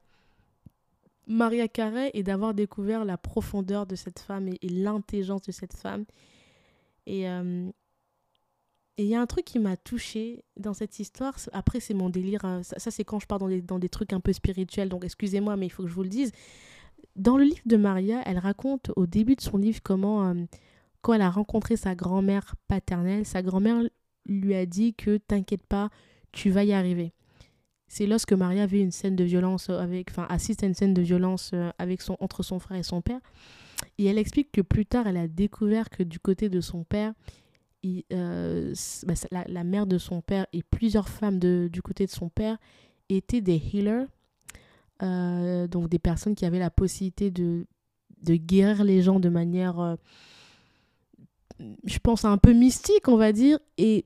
Maria Carey et d'avoir découvert la profondeur de cette femme et, l'intelligence de cette femme. Et, et il y a un truc qui m'a touchée dans cette histoire. Après, c'est mon délire. Hein. Ça, c'est quand je pars dans des, dans des trucs un peu spirituels. Donc, excusez-moi, mais il faut que je vous le dise. Dans le livre de Maria, elle raconte au début de son livre comment, euh, quand elle a rencontré sa grand-mère paternelle, sa grand-mère lui a dit que t'inquiète pas, tu vas y arriver. C'est lorsque Maria vit une scène de violence avec, enfin, assiste à une scène de violence euh, avec son, entre son frère et son père. Et elle explique que plus tard, elle a découvert que du côté de son père, euh, bah, la, mère de son père et plusieurs femmes de, du côté de son père étaient des healers, euh, donc des personnes qui avaient la possibilité de, de guérir les gens de manière, euh, je pense, un peu mystique, on va dire. Et,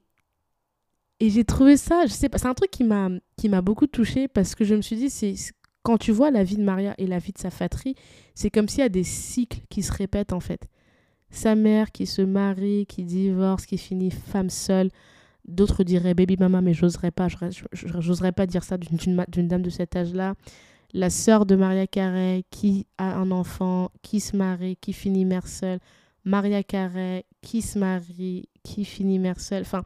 et j'ai trouvé ça, je sais pas, c'est un truc qui m'a, qui m'a beaucoup touchée parce que je me suis dit, c'est quand tu vois la vie de Maria et la vie de sa fratrie, c'est comme s'il y a des cycles qui se répètent en fait sa mère qui se marie, qui divorce, qui finit femme seule. D'autres diraient baby mama, mais j'oserais pas, j'oserais pas dire ça d'une dame de cet âge-là. La sœur de Maria Carey qui a un enfant, qui se marie, qui finit mère seule. Maria Carey qui se marie, qui finit mère seule. Enfin,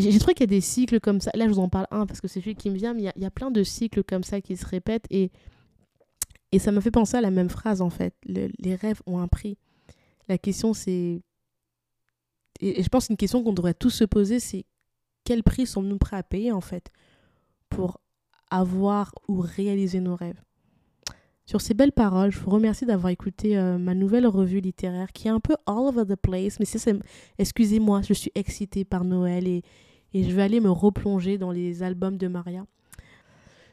j'ai trouvé qu'il y a des cycles comme ça. Là, je vous en parle un parce que c'est celui qui me vient, mais il y, a, plein de cycles comme ça qui se répètent. Et, et ça me fait penser à la même phrase, en fait. les rêves ont un prix. La question, c'est. Et je pense qu'une question qu'on devrait tous se poser, c'est quel prix sommes-nous prêts à payer, en fait, pour avoir ou réaliser nos rêves? Sur ces belles paroles, je vous remercie d'avoir écouté euh, ma nouvelle revue littéraire qui est un peu all over the place, mais c'est, excusez-moi, je suis excitée par Noël et, et je vais aller me replonger dans les albums de Maria.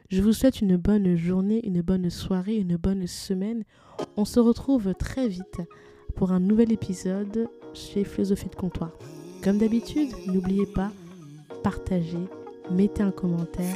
Je vous souhaite une bonne journée, une bonne soirée, une bonne semaine. On se retrouve très vite pour un nouvel épisode chez Philosophie de Comptoir. Comme d'habitude, n'oubliez pas, partagez, mettez un commentaire.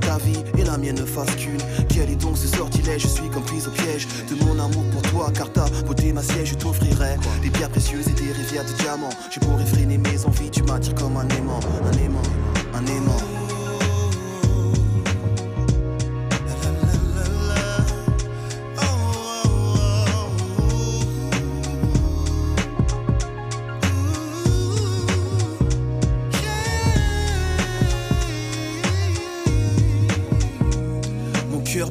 ta vie et la mienne ne fassent qu'une. Quel est donc ce sortilège Je suis comme prise au piège de mon amour pour toi, car ta beauté ma siège, je t'offrirai des pierres précieuses et des rivières de diamants. Je pourrais freiner mes envies, tu m'attires comme un aimant, un aimant, un aimant.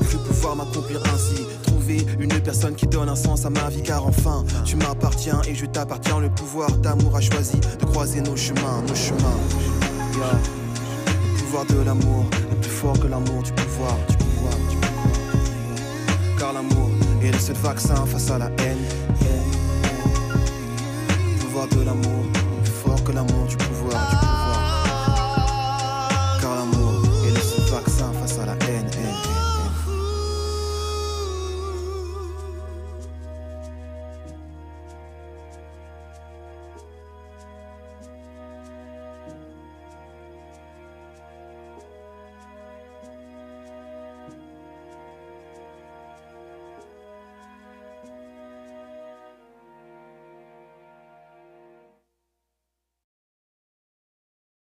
cru pouvoir m'accomplir ainsi. Trouver une personne qui donne un sens à ma vie, car enfin tu m'appartiens et je t'appartiens. Le pouvoir d'amour a choisi de croiser nos chemins, nos chemins. Yeah. Le pouvoir de l'amour est plus fort que l'amour du pouvoir, du pouvoir, du pouvoir. Car l'amour est le seul vaccin face à la haine. Le pouvoir de l'amour est plus fort que l'amour du pouvoir.